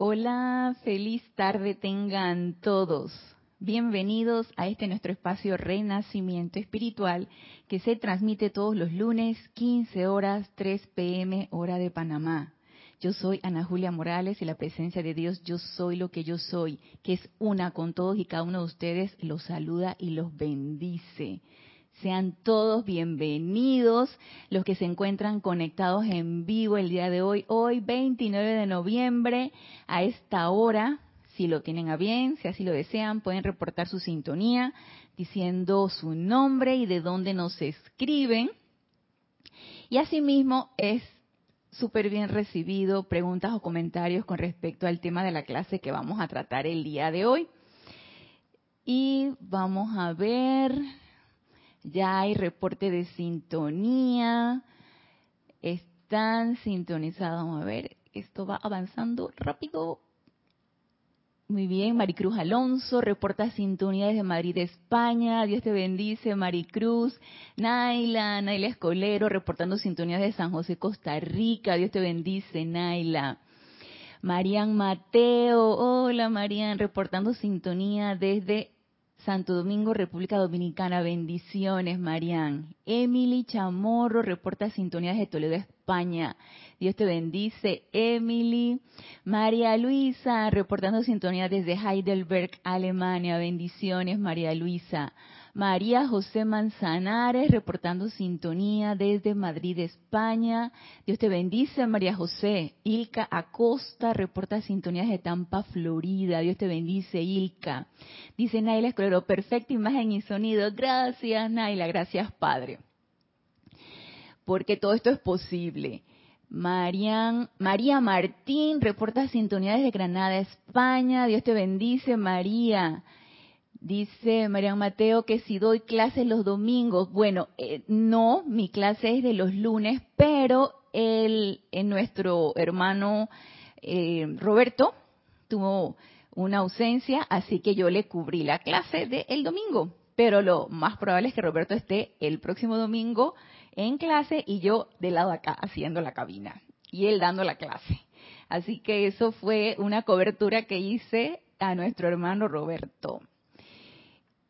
Hola, feliz tarde tengan todos. Bienvenidos a este nuestro espacio Renacimiento Espiritual que se transmite todos los lunes 15 horas 3 pm hora de Panamá. Yo soy Ana Julia Morales y la presencia de Dios, yo soy lo que yo soy, que es una con todos y cada uno de ustedes, los saluda y los bendice. Sean todos bienvenidos los que se encuentran conectados en vivo el día de hoy, hoy 29 de noviembre, a esta hora. Si lo tienen a bien, si así lo desean, pueden reportar su sintonía diciendo su nombre y de dónde nos escriben. Y asimismo es súper bien recibido preguntas o comentarios con respecto al tema de la clase que vamos a tratar el día de hoy. Y vamos a ver, ya hay reporte de sintonía. Están sintonizados. Vamos a ver, esto va avanzando rápido. Muy bien, Maricruz Alonso, reporta sintonía desde Madrid, España. Dios te bendice, Maricruz. Naila, Naila Escolero, reportando sintonía desde San José, Costa Rica. Dios te bendice, Naila. Marian Mateo, hola Marian, reportando sintonía desde Santo Domingo, República Dominicana. Bendiciones, Marian. Emily Chamorro reporta sintonías de Toledo, España. Dios te bendice, Emily. María Luisa reportando sintonía desde Heidelberg, Alemania. Bendiciones, María Luisa. María José Manzanares reportando sintonía desde Madrid, España. Dios te bendice, María José. Ilka Acosta reporta sintonías de Tampa, Florida. Dios te bendice, Ilka. Dice Naila Escolero, perfecta imagen y sonido. Gracias, Naila. Gracias, Padre. Porque todo esto es posible. Marian, María Martín reporta sintonía desde Granada, España. Dios te bendice, María. Dice Marian Mateo que si doy clases los domingos, bueno, eh, no, mi clase es de los lunes, pero el, en nuestro hermano eh, Roberto tuvo una ausencia, así que yo le cubrí la clase del domingo. Pero lo más probable es que Roberto esté el próximo domingo en clase y yo de lado acá haciendo la cabina y él dando la clase. Así que eso fue una cobertura que hice a nuestro hermano Roberto.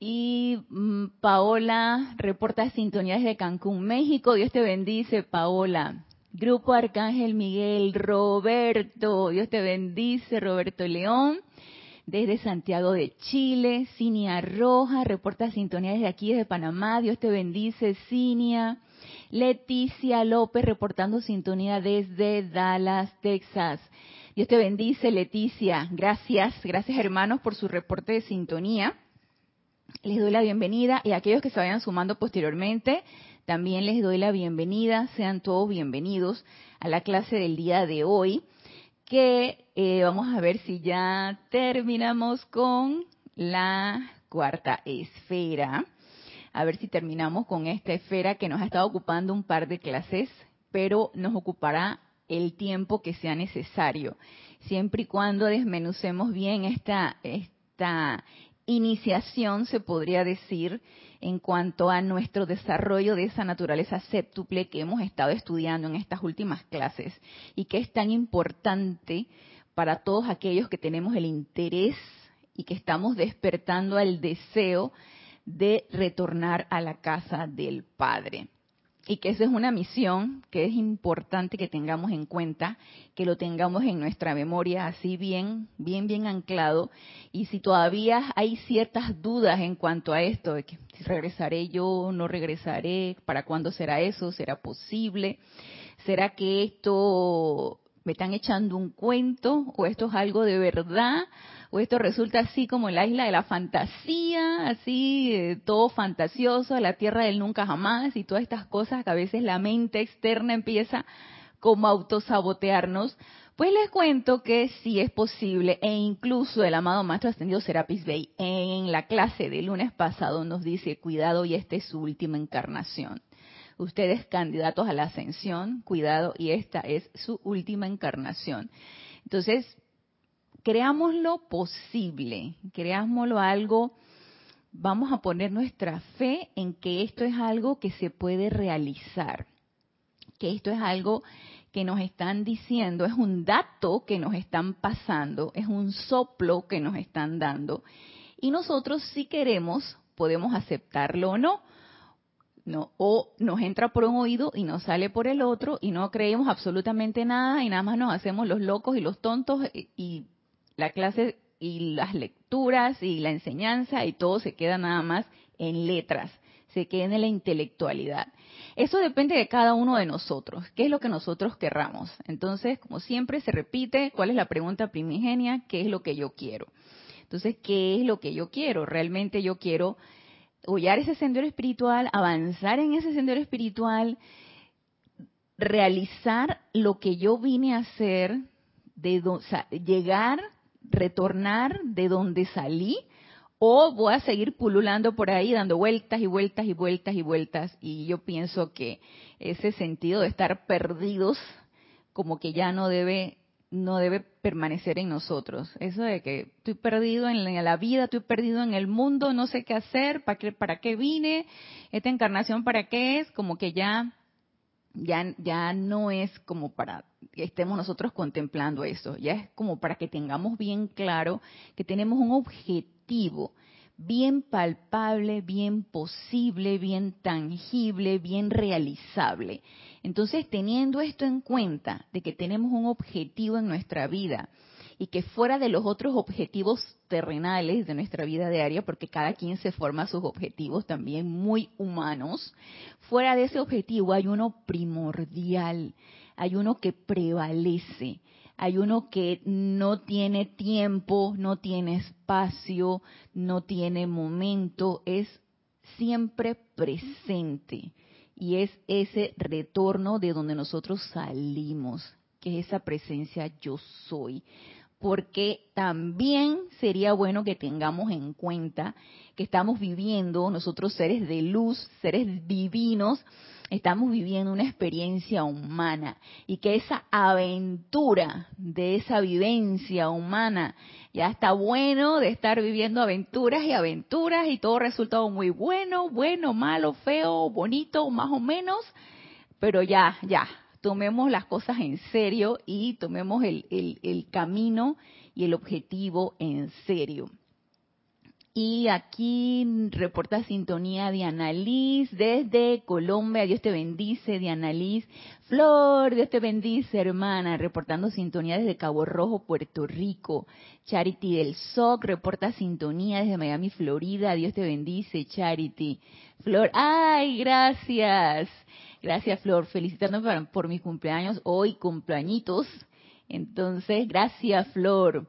Y mm, Paola reporta sintonías de Cancún, México. Dios te bendice, Paola. Grupo Arcángel Miguel, Roberto. Dios te bendice, Roberto León. Desde Santiago de Chile, Cinia Roja, reporta sintonías desde aquí, desde Panamá. Dios te bendice, Cinia. Leticia López, reportando sintonía desde Dallas, Texas. Dios te bendice, Leticia. Gracias, gracias hermanos por su reporte de sintonía. Les doy la bienvenida y a aquellos que se vayan sumando posteriormente, también les doy la bienvenida. Sean todos bienvenidos a la clase del día de hoy, que eh, vamos a ver si ya terminamos con la cuarta esfera. A ver si terminamos con esta esfera que nos ha estado ocupando un par de clases, pero nos ocupará el tiempo que sea necesario, siempre y cuando desmenucemos bien esta, esta iniciación, se podría decir, en cuanto a nuestro desarrollo de esa naturaleza séptuple que hemos estado estudiando en estas últimas clases y que es tan importante para todos aquellos que tenemos el interés y que estamos despertando al deseo de retornar a la casa del Padre y que esa es una misión que es importante que tengamos en cuenta, que lo tengamos en nuestra memoria así bien, bien, bien anclado. Y si todavía hay ciertas dudas en cuanto a esto, de que si regresaré yo, no regresaré, para cuándo será eso, será posible, será que esto me están echando un cuento o esto es algo de verdad o esto resulta así como la isla de la fantasía, así eh, todo fantasioso, la tierra del nunca jamás y todas estas cosas que a veces la mente externa empieza como a autosabotearnos, pues les cuento que sí es posible e incluso el amado Maestro Ascendido Serapis Bey en la clase del lunes pasado nos dice, cuidado y esta es su última encarnación. Ustedes candidatos a la ascensión, cuidado y esta es su última encarnación. Entonces, creámoslo posible, creámoslo algo, vamos a poner nuestra fe en que esto es algo que se puede realizar, que esto es algo que nos están diciendo, es un dato que nos están pasando, es un soplo que nos están dando. Y nosotros si queremos podemos aceptarlo o no. No, o nos entra por un oído y nos sale por el otro y no creemos absolutamente nada y nada más nos hacemos los locos y los tontos y, y la clase y las lecturas y la enseñanza y todo se queda nada más en letras, se queda en la intelectualidad. Eso depende de cada uno de nosotros, qué es lo que nosotros querramos. Entonces, como siempre se repite, ¿cuál es la pregunta primigenia? ¿Qué es lo que yo quiero? Entonces, ¿qué es lo que yo quiero? Realmente yo quiero hollar ese sendero espiritual, avanzar en ese sendero espiritual, realizar lo que yo vine a hacer, de llegar retornar de donde salí o voy a seguir pululando por ahí dando vueltas y vueltas y vueltas y vueltas y yo pienso que ese sentido de estar perdidos como que ya no debe no debe permanecer en nosotros. Eso de que estoy perdido en la vida, estoy perdido en el mundo, no sé qué hacer, para qué, para qué vine, esta encarnación para qué es, como que ya ya, ya no es como para que estemos nosotros contemplando eso, ya es como para que tengamos bien claro que tenemos un objetivo bien palpable, bien posible, bien tangible, bien realizable. Entonces, teniendo esto en cuenta, de que tenemos un objetivo en nuestra vida, y que fuera de los otros objetivos terrenales de nuestra vida diaria, porque cada quien se forma sus objetivos también muy humanos, fuera de ese objetivo hay uno primordial, hay uno que prevalece, hay uno que no tiene tiempo, no tiene espacio, no tiene momento, es siempre presente. Y es ese retorno de donde nosotros salimos, que es esa presencia yo soy porque también sería bueno que tengamos en cuenta que estamos viviendo, nosotros seres de luz, seres divinos, estamos viviendo una experiencia humana y que esa aventura de esa vivencia humana ya está bueno de estar viviendo aventuras y aventuras y todo resultado muy bueno, bueno, malo, feo, bonito, más o menos, pero ya, ya, tomemos las cosas en serio y tomemos el, el, camino y el objetivo en serio. Y aquí reporta sintonía Diana Liz desde Colombia. Dios te bendice, Diana Liz. Flor, Dios te bendice, hermana. Reportando sintonía desde Cabo Rojo, Puerto Rico. Charity del SOC reporta sintonía desde Miami, Florida. Dios te bendice, Charity. Flor, ay, gracias. Gracias, Flor. Felicitándome por mi cumpleaños hoy, cumpleañitos. Entonces, gracias, Flor.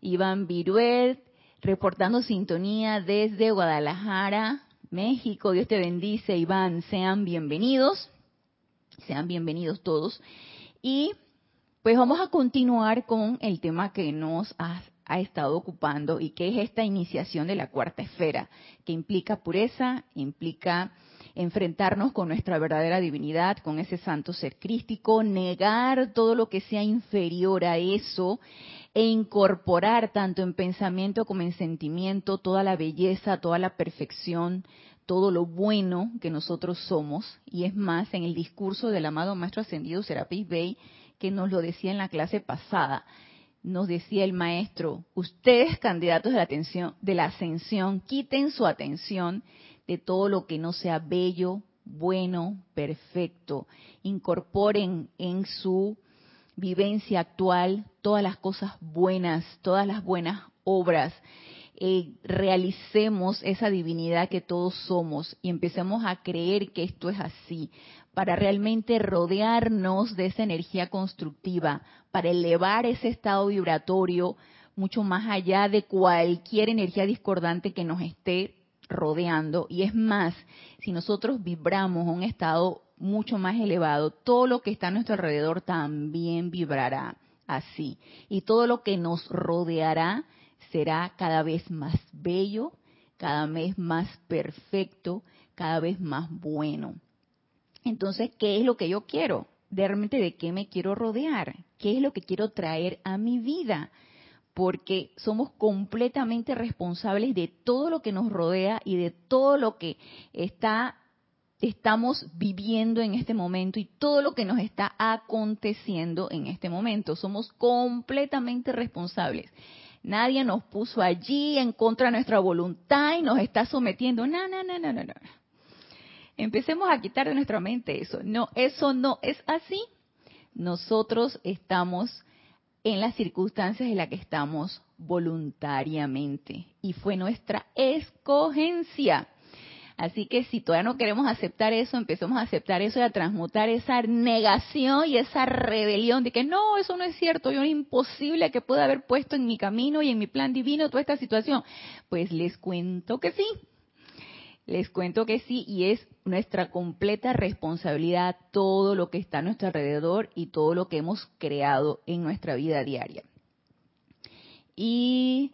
Iván Viruet, reportando sintonía desde Guadalajara, México. Dios te bendice, Iván. Sean bienvenidos. Sean bienvenidos todos. Y pues vamos a continuar con el tema que nos ha, estado ocupando y que es esta iniciación de la cuarta esfera, que implica pureza, implica enfrentarnos con nuestra verdadera divinidad, con ese santo ser crístico, negar todo lo que sea inferior a eso e incorporar tanto en pensamiento como en sentimiento toda la belleza, toda la perfección, todo lo bueno que nosotros somos. Y es más, en el discurso del amado Maestro Ascendido Serapis Bey, que nos lo decía en la clase pasada, nos decía el maestro, ustedes candidatos de la, atención, de la ascensión, quiten su atención de todo lo que no sea bello, bueno, perfecto. Incorporen en su vivencia actual todas las cosas buenas, todas las buenas obras. Eh, realicemos esa divinidad que todos somos y empecemos a creer que esto es así, para realmente rodearnos de esa energía constructiva, para elevar ese estado vibratorio mucho más allá de cualquier energía discordante que nos esté rodeando. Y es más, si nosotros vibramos a un estado mucho más elevado, todo lo que está a nuestro alrededor también vibrará así. Y todo lo que nos rodeará será cada vez más bello, cada vez más perfecto, cada vez más bueno. Entonces, ¿qué es lo que yo quiero? De realmente de qué me quiero rodear, qué es lo que quiero traer a mi vida porque somos completamente responsables de todo lo que nos rodea y de todo lo que está estamos viviendo en este momento y todo lo que nos está aconteciendo en este momento. Somos completamente responsables. Nadie nos puso allí en contra de nuestra voluntad y nos está sometiendo. No, no, no, no, no, no. Empecemos a quitar de nuestra mente eso. No, eso no es así. Nosotros estamos en las circunstancias en las que estamos voluntariamente y fue nuestra escogencia. Así que si todavía no queremos aceptar eso, empecemos a aceptar eso y a transmutar esa negación y esa rebelión de que no, eso no es cierto, yo es imposible que pueda haber puesto en mi camino y en mi plan divino toda esta situación. Pues les cuento que sí, les cuento que sí y es nuestra completa responsabilidad todo lo que está a nuestro alrededor y todo lo que hemos creado en nuestra vida diaria. Y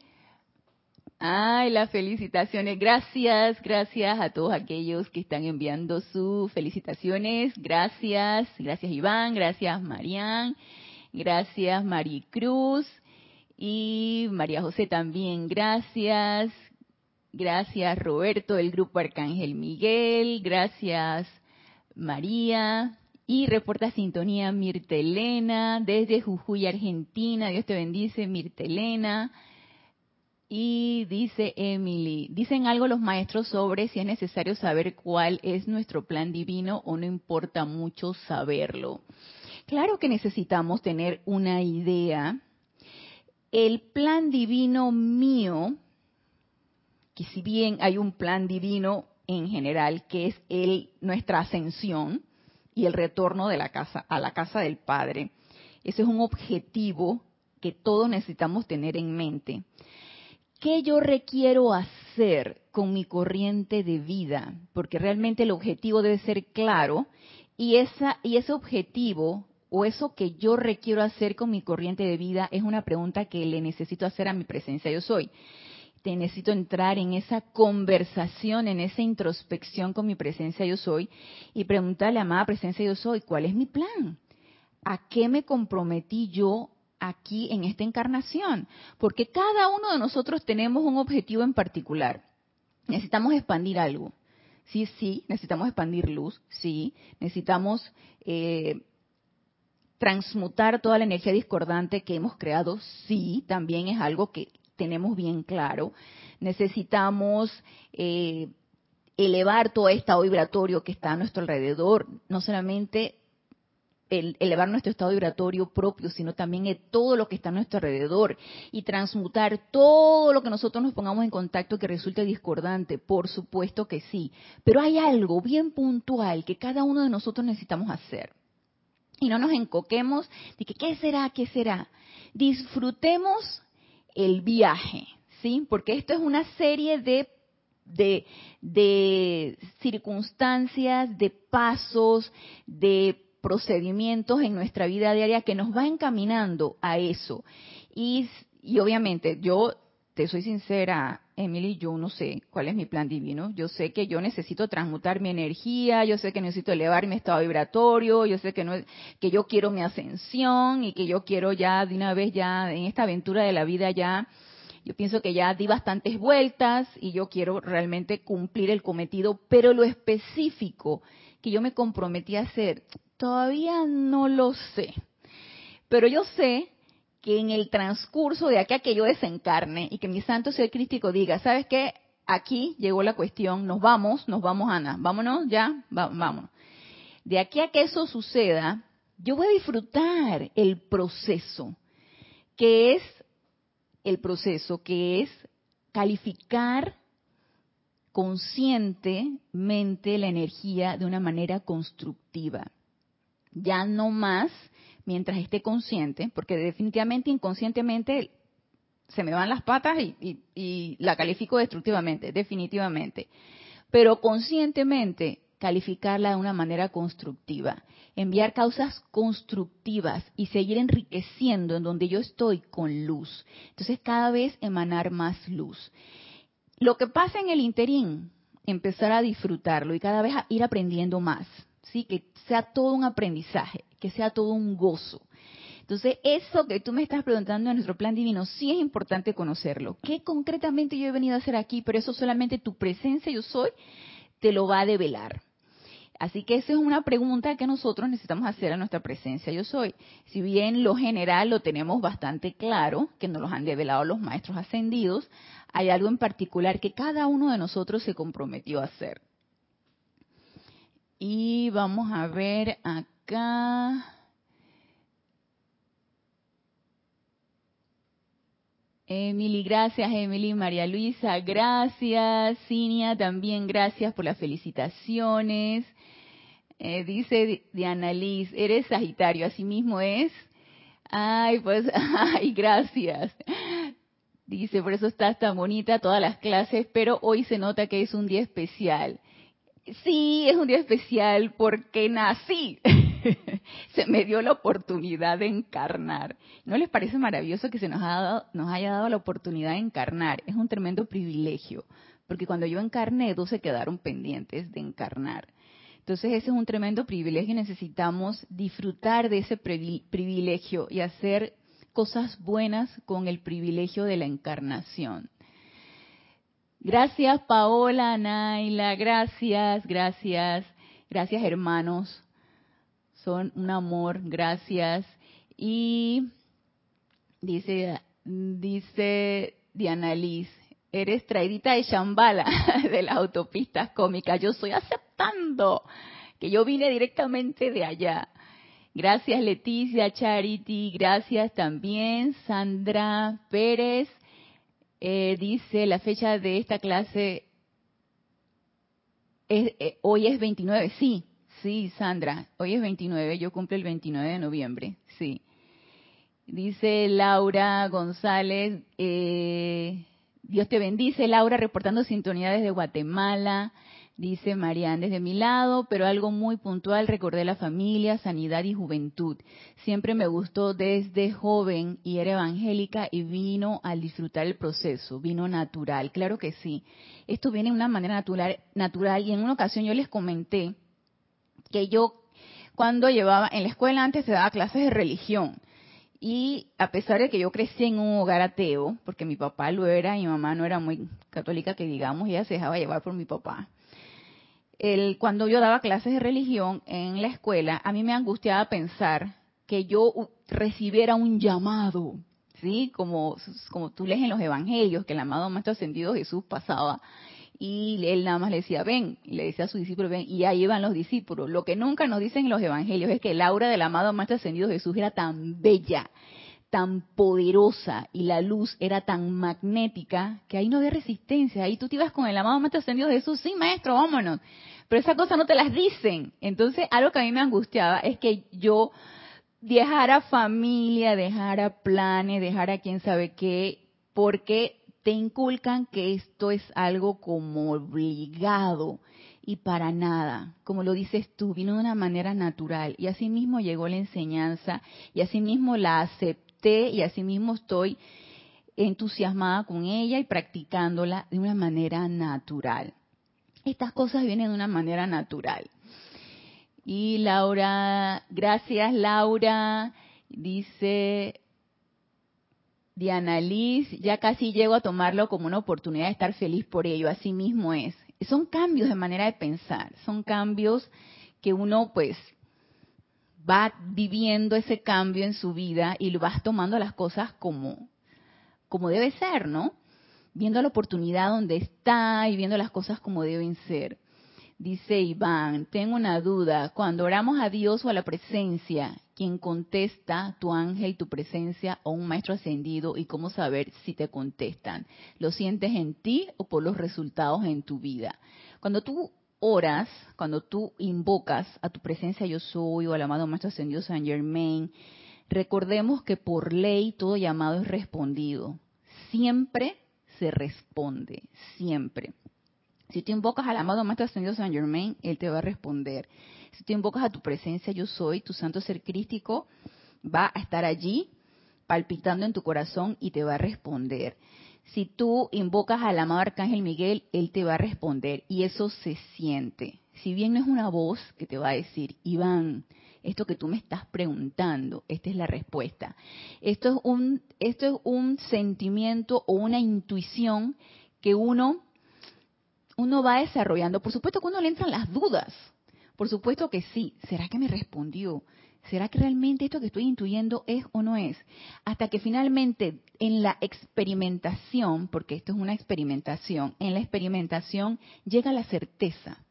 Ay, las felicitaciones. Gracias, gracias a todos aquellos que están enviando sus felicitaciones. Gracias, gracias Iván, gracias Marian, gracias Maricruz y María José también. Gracias, gracias Roberto del grupo Arcángel Miguel, gracias María. Y reporta sintonía Mirtelena desde Jujuy, Argentina. Dios te bendice, Mirtelena. Y dice Emily, dicen algo los maestros sobre si es necesario saber cuál es nuestro plan divino o no importa mucho saberlo. Claro que necesitamos tener una idea. El plan divino mío, que si bien hay un plan divino en general que es el nuestra ascensión y el retorno de la casa a la casa del Padre, ese es un objetivo que todos necesitamos tener en mente ¿qué yo requiero hacer con mi corriente de vida? Porque realmente el objetivo debe ser claro y, esa, y ese objetivo o eso que yo requiero hacer con mi corriente de vida es una pregunta que le necesito hacer a mi presencia yo soy. Te necesito entrar en esa conversación, en esa introspección con mi presencia yo soy y preguntarle a amada presencia yo soy, ¿cuál es mi plan? ¿A qué me comprometí yo aquí en esta encarnación, porque cada uno de nosotros tenemos un objetivo en particular. Necesitamos expandir algo. Sí, sí, necesitamos expandir luz, sí, necesitamos eh, transmutar toda la energía discordante que hemos creado, sí, también es algo que tenemos bien claro. Necesitamos eh, elevar todo estado vibratorio que está a nuestro alrededor, no solamente elevar nuestro estado vibratorio propio, sino también todo lo que está a nuestro alrededor y transmutar todo lo que nosotros nos pongamos en contacto que resulte discordante, por supuesto que sí. Pero hay algo bien puntual que cada uno de nosotros necesitamos hacer. Y no nos encoquemos de que, ¿qué será? ¿Qué será? Disfrutemos el viaje, ¿sí? Porque esto es una serie de de, circunstancias, de pasos, de procedimientos en nuestra vida diaria que nos va encaminando a eso. Y, y obviamente yo te soy sincera, Emily, yo no sé cuál es mi plan divino. Yo sé que yo necesito transmutar mi energía, yo sé que necesito elevar mi estado vibratorio, yo sé que no que yo quiero mi ascensión y que yo quiero ya de una vez ya en esta aventura de la vida ya yo pienso que ya di bastantes vueltas y yo quiero realmente cumplir el cometido, pero lo específico que yo me comprometí a hacer, Todavía no lo sé. Pero yo sé que en el transcurso de aquí a que yo desencarne y que mi santo ser crístico diga, ¿sabes qué? Aquí llegó la cuestión, nos vamos, nos vamos, Ana, vámonos ya, vamos. De aquí a que eso suceda, yo voy a disfrutar el proceso, que es el proceso, que es calificar conscientemente la energía de una manera constructiva ya no más mientras esté consciente, porque definitivamente inconscientemente se me van las patas y, la califico destructivamente, definitivamente. Pero conscientemente calificarla de una manera constructiva, enviar causas constructivas y seguir enriqueciendo en donde yo estoy con luz. Entonces cada vez emanar más luz. Lo que pasa en el interín, empezar a disfrutarlo y cada vez a ir aprendiendo más. ¿sí? Que sea todo un aprendizaje, que sea todo un gozo. Entonces, eso que tú me estás preguntando en nuestro plan divino, sí es importante conocerlo. ¿Qué concretamente yo he venido a hacer aquí? Pero eso solamente tu presencia, yo soy, te lo va a develar. Así que esa es una pregunta que nosotros necesitamos hacer a nuestra presencia yo soy. Si bien lo general lo tenemos bastante claro, que nos lo han develado los maestros ascendidos, hay algo en particular que cada uno de nosotros se comprometió a hacer. Y vamos a ver acá. Emily, gracias Emily, María Luisa, gracias, Cinia también gracias por las felicitaciones. Eh, dice Diana Liz, eres Sagitario, así mismo es. Ay, pues, ay, gracias. Dice, por eso estás tan bonita todas las clases, pero hoy se nota que es un día especial. Sí, es un día especial porque nací. se me dio la oportunidad de encarnar. ¿No les parece maravilloso que se nos, nos haya dado la oportunidad de encarnar? Es un tremendo privilegio, porque cuando yo encarné, dos se quedaron pendientes de encarnar. Entonces ese es un tremendo privilegio y necesitamos disfrutar de ese privilegio y hacer cosas buenas con el privilegio de la encarnación. Gracias Paola, Naila, gracias, gracias, gracias hermanos son un amor, gracias. Y dice, dice Diana Liz, eres traidita de Shambhala de las autopistas cómicas. Yo estoy aceptando que yo vine directamente de allá. Gracias Leticia, Charity, gracias también Sandra Pérez. Eh, dice la fecha de esta clase eh, hoy es 29, sí, Sí, Sandra, hoy es 29, yo cumplo el 29 de noviembre, sí. Dice Laura González, eh, Dios te bendice, Laura, reportando sintonía desde Guatemala. Dice Marian, desde mi lado, pero algo muy puntual, recordé la familia, sanidad y juventud. Siempre me gustó desde joven y era evangélica y vino al disfrutar el proceso, vino natural, claro que sí. Esto viene de una manera natural, natural y en una ocasión yo les comenté que yo cuando llevaba en la escuela antes se daba clases de religión y a pesar de que yo crecí en un hogar ateo, porque mi papá lo era y mi mamá no era muy católica que digamos, ella se dejaba llevar por mi papá. El, cuando yo daba clases de religión en la escuela, a mí me angustiaba pensar que yo recibiera un llamado, ¿sí? Como, como tú lees en los evangelios, que el amado Maestro Ascendido Jesús pasaba y él nada más le decía, ven, y le decía a su discípulo, ven, y ahí iban los discípulos. Lo que nunca nos dicen en los evangelios es que el aura del amado Maestro Ascendido Jesús era tan bella, tan poderosa, y la luz era tan magnética, que ahí no había resistencia. Ahí tú te ibas con el amado Maestro Ascendido Jesús, sí, maestro, vámonos. Pero esas cosas no te las dicen. Entonces, algo que a mí me angustiaba es que yo dejara familia, dejara planes, dejara quién sabe qué, porque te inculcan que esto es algo como obligado y para nada, como lo dices tú, vino de una manera natural y así mismo llegó la enseñanza y así mismo la acepté y así mismo estoy entusiasmada con ella y practicándola de una manera natural. Estas cosas vienen de una manera natural. Y Laura, gracias Laura, dice Diana Liz, ya casi llego a tomarlo como una oportunidad de estar feliz por ello, así mismo es. Son cambios de manera de pensar, son cambios que uno pues va viviendo ese cambio en su vida y lo vas tomando las cosas como, como debe ser, ¿no? Viendo la oportunidad donde está y viendo las cosas como deben ser. Dice Iván, tengo una duda. Cuando oramos a Dios o a la presencia, ¿quién contesta, tu ángel, tu presencia o un maestro ascendido? ¿Y cómo saber si te contestan? ¿Lo sientes en ti o por los resultados en tu vida? Cuando tú oras, cuando tú invocas a tu presencia yo soy o al amado maestro ascendido San Germain, recordemos que por ley todo llamado es respondido. Siempre se responde, siempre. Si tú invocas al amado Maestro Ascendido San Germain, Él te va a responder. Si tú invocas a tu presencia, yo soy, tu santo ser crístico, va a estar allí palpitando en tu corazón y te va a responder. Si tú invocas al amado Arcángel Miguel, Él te va a responder y eso se siente. Si bien no es una voz que te va a decir, Iván, esto que tú me estás preguntando, esta es la respuesta. Esto es un, esto es un sentimiento o una intuición que uno uno va desarrollando. Por supuesto que uno le entran las dudas, Por supuesto que sí. ¿Será que me respondió? ¿Será que realmente esto que estoy intuyendo es o no es? Hasta que finalmente en la experimentación, porque esto es una experimentación, en la experimentación llega la certeza.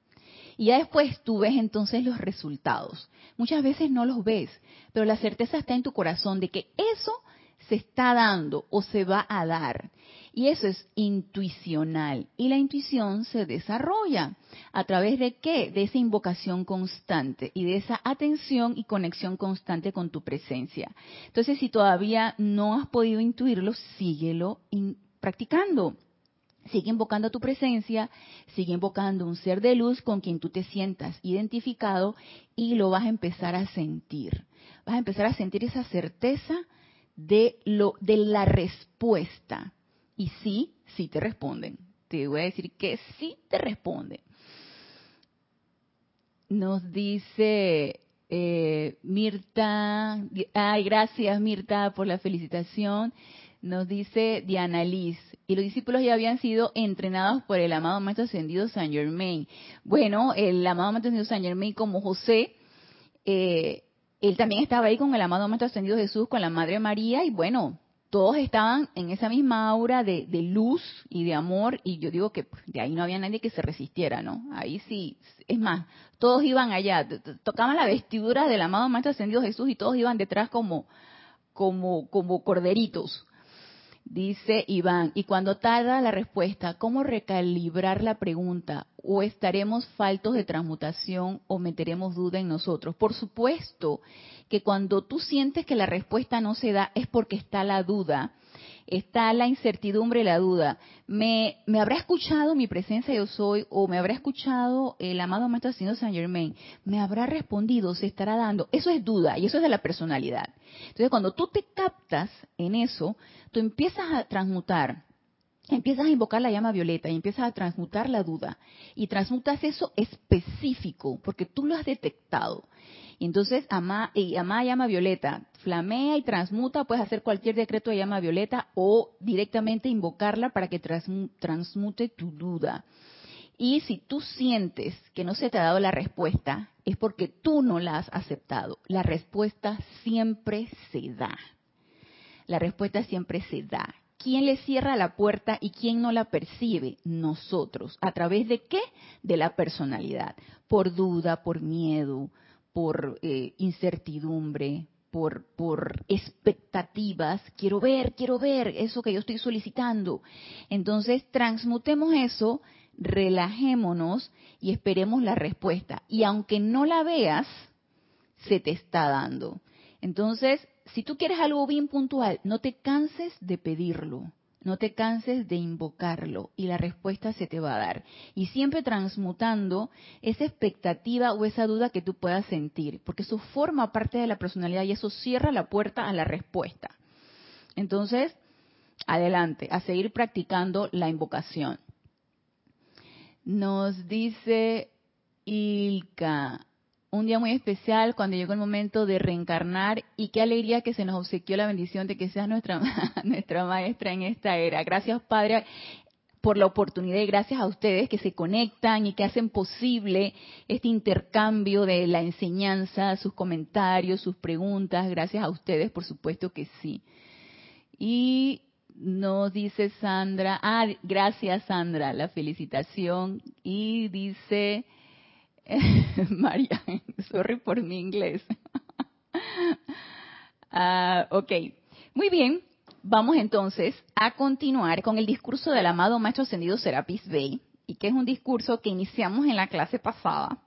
Y ya después tú ves entonces los resultados. Muchas veces no los ves, pero la certeza está en tu corazón de que eso se está dando o se va a dar. Y eso es intuicional. Y la intuición se desarrolla a través de qué? De esa invocación constante y de esa atención y conexión constante con tu presencia. Entonces, si todavía no has podido intuirlo, síguelo practicando. Sigue invocando tu presencia, sigue invocando un ser de luz con quien tú te sientas identificado y lo vas a empezar a sentir. Vas a empezar a sentir esa certeza de lo de la respuesta. Y sí, sí te responden. Te voy a decir que sí te responden. Nos dice eh, Mirta, ay, gracias Mirta por la felicitación. Nos dice Diana Liz, y los discípulos ya habían sido entrenados por el amado Maestro Ascendido San Germain. Bueno, el amado Maestro Ascendido San Germain, como José, eh, él también estaba ahí con el amado Maestro Ascendido Jesús, con la Madre María, y bueno, todos estaban en esa misma aura de, luz y de amor, y yo digo que pues, de ahí no había nadie que se resistiera, ¿no? Ahí sí, es más, todos iban allá, tocaban la vestidura del amado Maestro Ascendido Jesús y todos iban detrás como, como, como corderitos. Dice Iván, y cuando tarda la respuesta, ¿cómo recalibrar la pregunta? ¿O estaremos faltos de transmutación o meteremos duda en nosotros? Por supuesto que cuando tú sientes que la respuesta no se da es porque está la duda está la incertidumbre y la duda. ¿Me, ¿Me, habrá escuchado mi presencia yo soy o me habrá escuchado el amado Maestro Ascendido San Germain? ¿Me habrá respondido? ¿Se estará dando? Eso es duda y eso es de la personalidad. Entonces cuando tú te captas en eso, tú empiezas a transmutar empiezas a invocar la llama violeta y empiezas a transmutar la duda y transmutas eso específico porque tú lo has detectado entonces, ama, y ama llama violeta, flamea y transmuta, puedes hacer cualquier decreto de llama violeta o directamente invocarla para que transmute tu duda. Y si tú sientes que no se te ha dado la respuesta, es porque tú no la has aceptado. La respuesta siempre se da. La respuesta siempre se da. ¿Quién le cierra la puerta y quién no la percibe? Nosotros. ¿A través de qué? De la personalidad. Por duda, por miedo, por eh, incertidumbre, por, por expectativas, quiero ver, quiero ver eso que yo estoy solicitando. Entonces, transmutemos eso, relajémonos y esperemos la respuesta. Y aunque no la veas, se te está dando. Entonces, si tú quieres algo bien puntual, no te canses de pedirlo. No te canses de invocarlo y la respuesta se te va a dar. Y siempre transmutando esa expectativa o esa duda que tú puedas sentir, porque eso forma parte de la personalidad y eso cierra la puerta a la respuesta. Entonces, adelante, a seguir practicando la invocación. Nos dice Ilka, un día muy especial cuando llegó el momento de reencarnar y qué alegría que se nos obsequió la bendición de que seas nuestra, nuestra maestra en esta era. Gracias, Padre, por la oportunidad y gracias a ustedes que se conectan y que hacen posible este intercambio de la enseñanza, sus comentarios, sus preguntas. Gracias a ustedes, por supuesto que sí. Y nos dice Sandra, ah, gracias Sandra, la felicitación. Y dice... María, sorry por mi inglés. Ah, ok, muy bien. Vamos entonces a continuar con el discurso del amado Maestro Ascendido Serapis Bey, y que es un discurso que iniciamos en la clase pasada,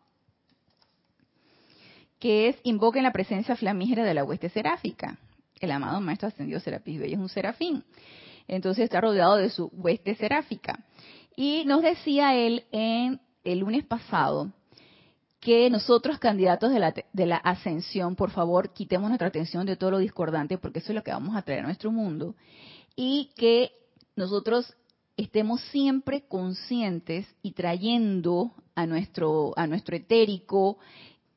que es invoquen la presencia flamígera de la hueste seráfica. El amado Maestro Ascendido Serapis Bey es un serafín. Entonces está rodeado de su hueste seráfica. Y nos decía él en el lunes pasado que nosotros, candidatos de la, de la ascensión, por favor, quitemos nuestra atención de todo lo discordante, porque eso es lo que vamos a traer a nuestro mundo, y que nosotros estemos siempre conscientes y trayendo a nuestro, a nuestro etérico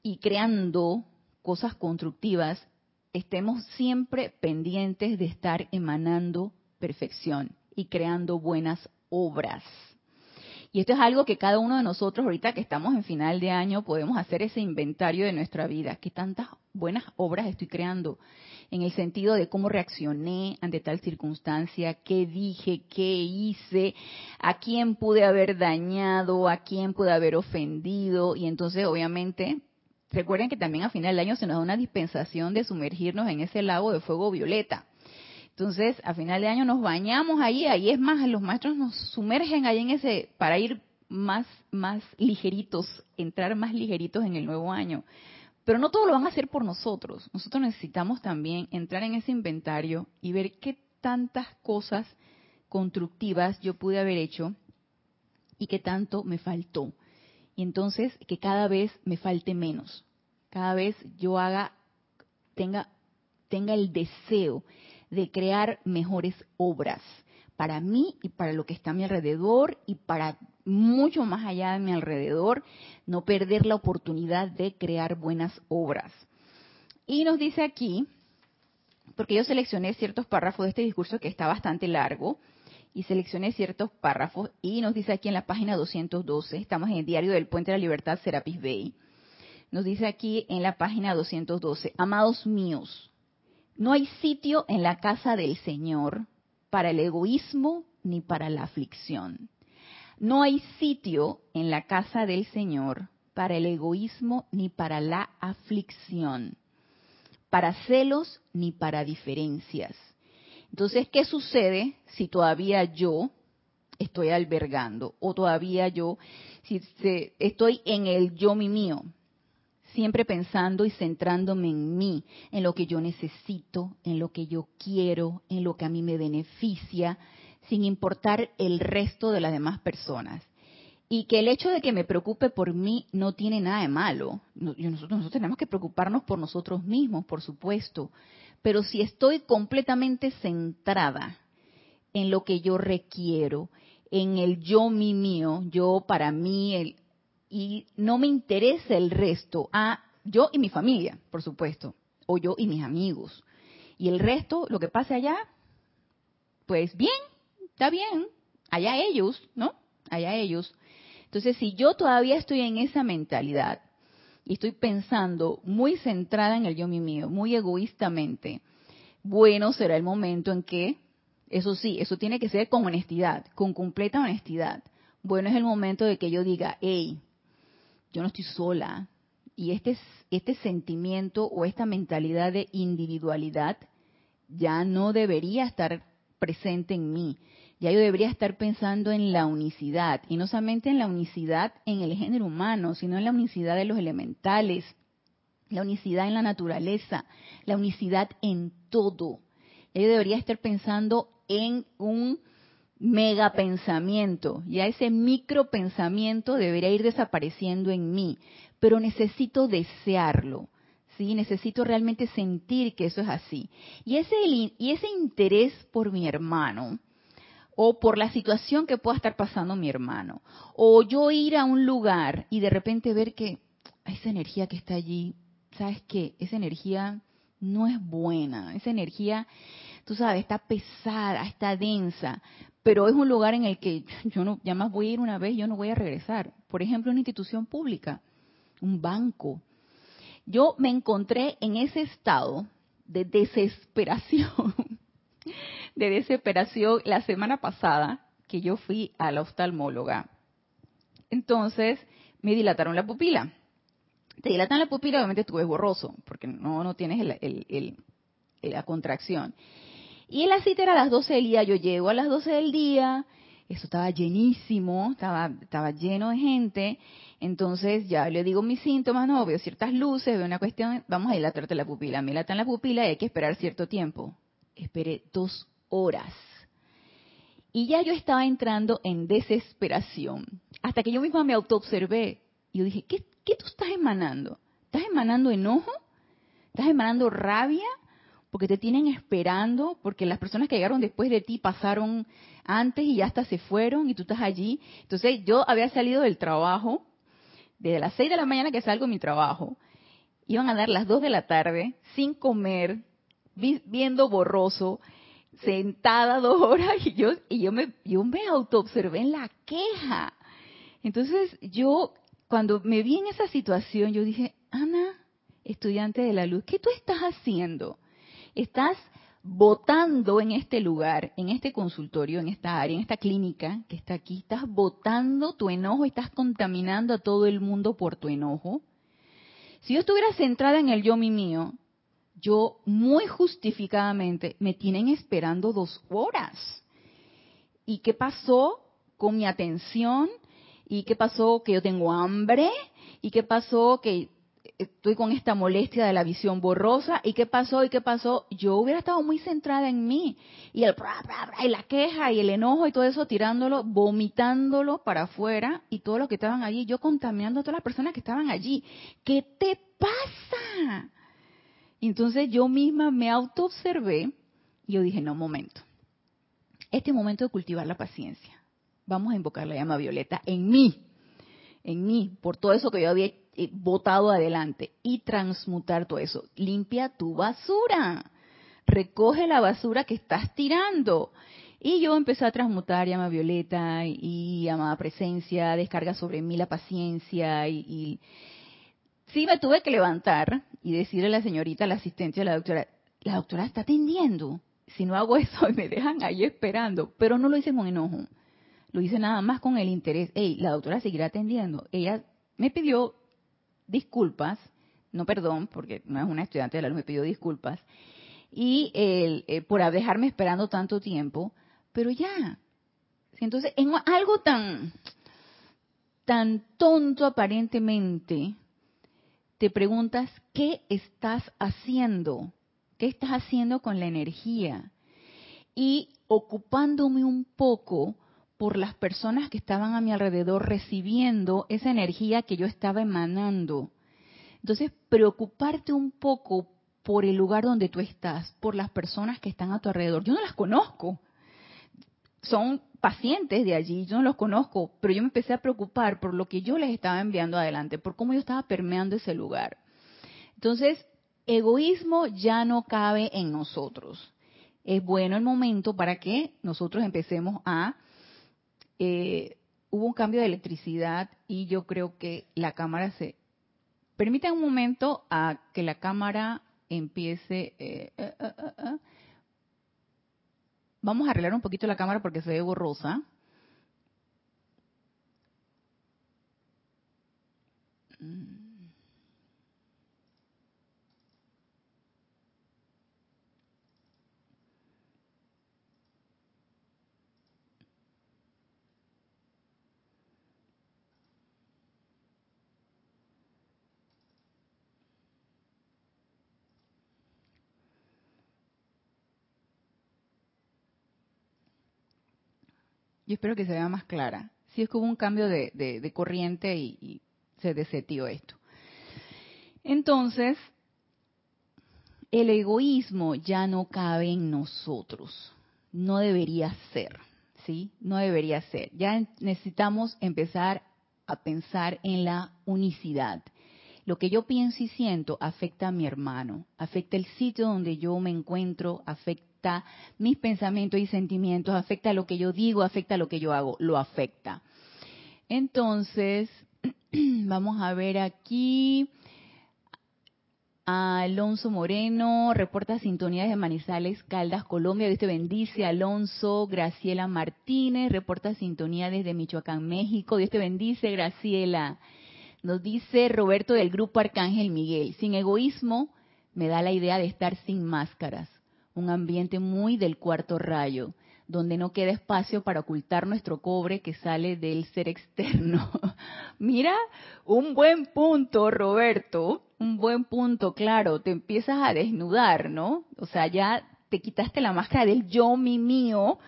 y creando cosas constructivas, estemos siempre pendientes de estar emanando perfección y creando buenas obras. Y esto es algo que cada uno de nosotros, ahorita que estamos en final de año, podemos hacer ese inventario de nuestra vida. ¿Qué tantas buenas obras estoy creando? En el sentido de cómo reaccioné ante tal circunstancia, qué dije, qué hice, a quién pude haber dañado, a quién pude haber ofendido. Y entonces, obviamente, recuerden que también a final de año se nos da una dispensación de sumergirnos en ese lago de fuego violeta entonces, a final de año nos bañamos ahí, ahí es más, los maestros nos sumergen ahí en ese, para ir más, más ligeritos, entrar más ligeritos en el nuevo año. Pero no todo lo van a hacer por nosotros. Nosotros necesitamos también entrar en ese inventario y ver qué tantas cosas constructivas yo pude haber hecho y qué tanto me faltó. Y entonces que cada vez me falte menos. Cada vez yo haga, tenga, tenga el deseo de crear mejores obras para mí y para lo que está a mi alrededor y para mucho más allá de mi alrededor, no perder la oportunidad de crear buenas obras. Y nos dice aquí, porque yo seleccioné ciertos párrafos de este discurso que está bastante largo, y seleccioné ciertos párrafos, y nos dice aquí en la página 212, estamos en el diario del Puente de la Libertad, Serapis Bay, nos dice aquí en la página 212, amados míos, no hay sitio en la casa del Señor para el egoísmo ni para la aflicción. No hay sitio en la casa del Señor para el egoísmo ni para la aflicción, para celos ni para diferencias. Entonces, ¿qué sucede si todavía yo estoy albergando o todavía yo si estoy en el yo mi mío? Siempre pensando y centrándome en mí, en lo que yo necesito, en lo que yo quiero, en lo que a mí me beneficia, sin importar el resto de las demás personas. Y que el hecho de que me preocupe por mí no tiene nada de malo. Nosotros, nosotros tenemos que preocuparnos por nosotros mismos, por supuesto. Pero si estoy completamente centrada en lo que yo requiero, en el yo mi mío, yo para mí, el, y no me interesa el resto. Ah, yo y mi familia, por supuesto, o yo y mis amigos. Y el resto, lo que pase allá, pues bien, está bien, allá ellos, ¿no? Allá ellos. Entonces, si yo todavía estoy en esa mentalidad y estoy pensando muy centrada en el yo mi mío, muy egoístamente, bueno, será el momento en que, eso sí, eso tiene que ser con honestidad, con completa honestidad. Bueno, es el momento de que yo diga, hey, yo no estoy sola. Y este, este sentimiento o esta mentalidad de individualidad ya no debería estar presente en mí. Ya yo debería estar pensando en la unicidad, y no solamente en la unicidad en el género humano, sino en la unicidad de los elementales, la unicidad en la naturaleza, la unicidad en todo. Yo debería estar pensando en un mega pensamiento, ya ese micro pensamiento debería ir desapareciendo en mí, pero necesito desearlo, ¿sí? Necesito realmente sentir que eso es así. Y ese, y ese interés por mi hermano, o por la situación que pueda estar pasando mi hermano, o yo ir a un lugar y de repente ver que esa energía que está allí, ¿sabes qué? Esa energía no es buena, esa energía, tú sabes, está pesada, está densa, pero es un lugar en el que yo no, ya más voy a ir una vez, yo no voy a regresar. Por ejemplo, una institución pública, un banco. Yo me encontré en ese estado de desesperación, de desesperación la semana pasada que yo fui a la oftalmóloga. Entonces me dilataron la pupila. Te dilatan la pupila, obviamente tú ves borroso, porque no, no tienes la contracción. Y en la cita era a las 12 del día, yo llego a las 12 del día, eso estaba llenísimo, estaba, estaba lleno de gente, entonces ya le digo mis síntomas, no, veo ciertas luces, veo una cuestión, vamos a dilatarte la pupila, me dilatan la pupila y hay que esperar cierto tiempo. Esperé dos horas. Y ya yo estaba entrando en desesperación, hasta que yo misma me autoobservé. Y yo dije, ¿qué, ¿qué tú estás emanando? ¿Estás emanando enojo? ¿Estás emanando rabia? Porque te tienen esperando, porque las personas que llegaron después de ti pasaron antes y ya hasta se fueron y tú estás allí. Entonces yo había salido del trabajo, desde las 6 de la mañana que salgo de mi trabajo, iban a dar las 2 de la tarde, sin comer, viendo borroso, sentada dos horas y yo, y yo me, yo me autoobservé en la queja. Entonces yo, cuando me vi en esa situación, yo dije, Ana, estudiante de la luz, ¿qué tú estás haciendo? Estás votando en este lugar, en este consultorio, en esta área, en esta clínica que está aquí, estás votando tu enojo, estás contaminando a todo el mundo por tu enojo. Si yo estuviera centrada en el yo mi mío, yo muy justificadamente me tienen esperando dos horas. ¿Y qué pasó con mi atención? ¿Y qué pasó que yo tengo hambre? ¿Y qué pasó que estoy con esta molestia de la visión borrosa? ¿Y qué pasó? ¿Y qué pasó? Yo hubiera estado muy centrada en mí. Y el y la queja y el enojo y todo eso tirándolo, vomitándolo para afuera y todos los que estaban allí, yo contaminando a todas las personas que estaban allí. ¿Qué te pasa? Entonces yo misma me autoobservé y yo dije, no, momento. Este momento de cultivar la paciencia. Vamos a invocar la llama violeta en mí, en mí, por todo eso que yo había botado eh, adelante y transmutar todo eso. Limpia tu basura. Recoge la basura que estás tirando. Y yo empecé a transmutar llama violeta y, amada presencia, descarga sobre mí la paciencia y, sí me tuve que levantar y decirle a la señorita, la asistente de la doctora, la doctora está atendiendo. Si no hago eso, me dejan ahí esperando. Pero no lo hice con enojo. Lo hice nada más con el interés. Hey, la doctora seguirá atendiendo. Ella me pidió disculpas, no perdón, porque no es una estudiante de la luz, me pidió disculpas, y eh, por dejarme esperando tanto tiempo, pero ya. Entonces, en algo tan, tan tonto aparentemente, te preguntas, ¿qué estás haciendo? ¿Qué estás haciendo con la energía? Y ocupándome un poco por las personas que estaban a mi alrededor recibiendo esa energía que yo estaba emanando. Entonces, preocuparte un poco por el lugar donde tú estás, por las personas que están a tu alrededor. Yo no las conozco. Son pacientes de allí, yo no los conozco, pero yo me empecé a preocupar por lo que yo les estaba enviando adelante, por cómo yo estaba permeando ese lugar. Entonces, egoísmo ya no cabe en nosotros. Es bueno el momento para que nosotros empecemos a eh, hubo un cambio de electricidad y yo creo que la cámara se... Permiten un momento a que la cámara empiece... Eh, eh, Vamos a arreglar un poquito la cámara porque se ve borrosa. Mm. Yo espero que se vea más clara. Si es que hubo un cambio de, corriente y, se desetió esto. Entonces, el egoísmo ya no cabe en nosotros. No debería ser, ¿sí? No debería ser. Ya necesitamos empezar a pensar en la unicidad. Lo que yo pienso y siento afecta a mi hermano, afecta el sitio donde yo me encuentro, afecta mis pensamientos y sentimientos, afecta lo que yo digo, afecta lo que yo hago, lo afecta. Entonces, vamos a ver aquí. Alonso Moreno, reporta sintonía de Manizales, Caldas, Colombia. Dios te bendice. Alonso, Graciela Martínez, reporta sintonía desde Michoacán, México. Dios te bendice, Graciela. Nos dice Roberto del grupo Arcángel Miguel. Sin egoísmo, me da la idea de estar sin máscaras un ambiente muy del cuarto rayo, donde no queda espacio para ocultar nuestro cobre que sale del ser externo. Mira, un buen punto, Roberto, un buen punto, claro, te empiezas a desnudar, ¿no? O sea, ya te quitaste la máscara del yo, mi mío,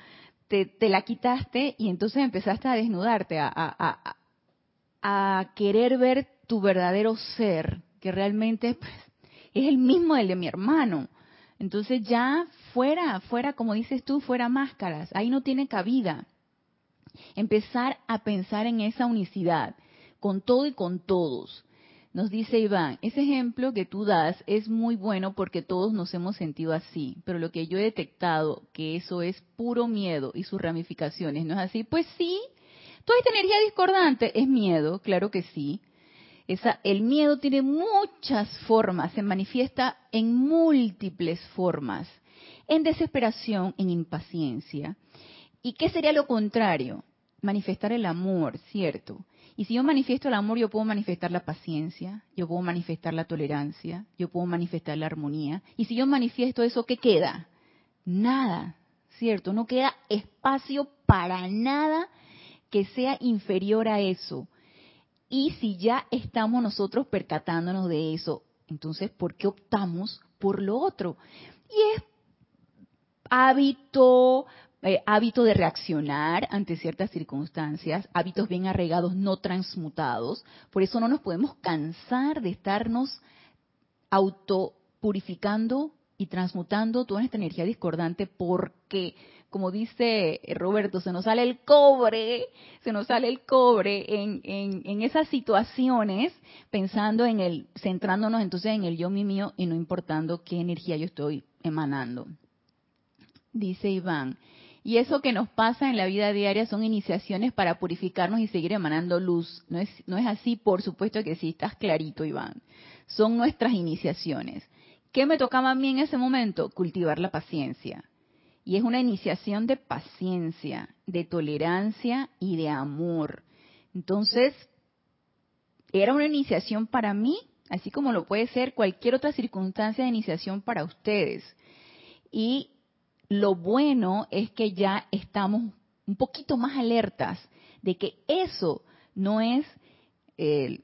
te, la quitaste y entonces empezaste a desnudarte, a, a, a, querer ver tu verdadero ser, que realmente pues, es el mismo del de mi hermano. Entonces ya fuera, fuera, como dices tú, fuera máscaras, ahí no tiene cabida. Empezar a pensar en esa unicidad, con todo y con todos. Nos dice Iván, ese ejemplo que tú das es muy bueno porque todos nos hemos sentido así, pero lo que yo he detectado que eso es puro miedo y sus ramificaciones, ¿no es así? Pues sí, Toda esta energía discordante es miedo, claro que sí. El miedo tiene muchas formas, se manifiesta en múltiples formas, en desesperación, en impaciencia. ¿Y qué sería lo contrario? Manifestar el amor, ¿cierto? Y si yo manifiesto el amor, yo puedo manifestar la paciencia, yo puedo manifestar la tolerancia, yo puedo manifestar la armonía. Y si yo manifiesto eso, ¿qué queda? Nada, ¿cierto? No queda espacio para nada que sea inferior a eso. Y si ya estamos nosotros percatándonos de eso, entonces, ¿por qué optamos por lo otro? Y es hábito, eh, hábito de reaccionar ante ciertas circunstancias, hábitos bien arraigados, no transmutados. Por eso no nos podemos cansar de estarnos autopurificando y transmutando toda esta energía discordante porque, como dice Roberto, se nos sale el cobre, se nos sale el cobre en, en, en esas situaciones, pensando en el, centrándonos entonces en el yo mi mío y no importando qué energía yo estoy emanando. Dice Iván, y eso que nos pasa en la vida diaria son iniciaciones para purificarnos y seguir emanando luz. No es, no es así, por supuesto que sí, estás clarito, Iván. Son nuestras iniciaciones. ¿Qué me tocaba a mí en ese momento? Cultivar la paciencia. Y es una iniciación de paciencia, de tolerancia y de amor. Entonces, era una iniciación para mí, así como lo puede ser cualquier otra circunstancia de iniciación para ustedes. Y lo bueno es que ya estamos un poquito más alertas de que eso no es eh,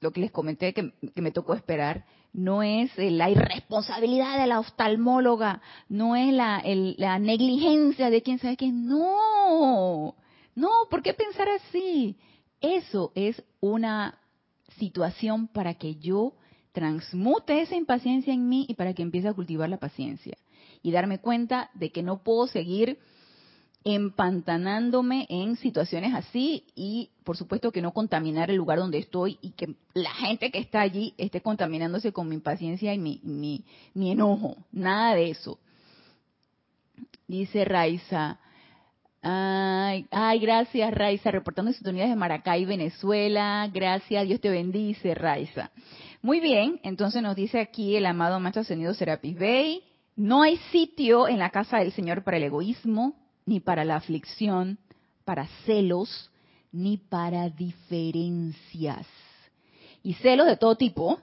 lo que les comenté que, me tocó esperar, no es eh, la irresponsabilidad de la oftalmóloga, no es la, negligencia de quien sabe que no, no, ¿por qué pensar así? Eso es una situación para que yo transmute esa impaciencia en mí y para que empiece a cultivar la paciencia y darme cuenta de que no puedo seguir empantanándome en situaciones así y por supuesto que no contaminar el lugar donde estoy y que la gente que está allí esté contaminándose con mi impaciencia y mi, mi, enojo. Nada de eso. Dice Raiza. Ay, ay, gracias Raiza, reportando sintonías de Maracay, Venezuela. Gracias, Dios te bendice, Raiza. Muy bien, entonces nos dice aquí el amado Maestro Ascendido Serapis Bey. No hay sitio en la casa del Señor para el egoísmo, ni para la aflicción, para celos, ni para diferencias. Y celos de todo tipo,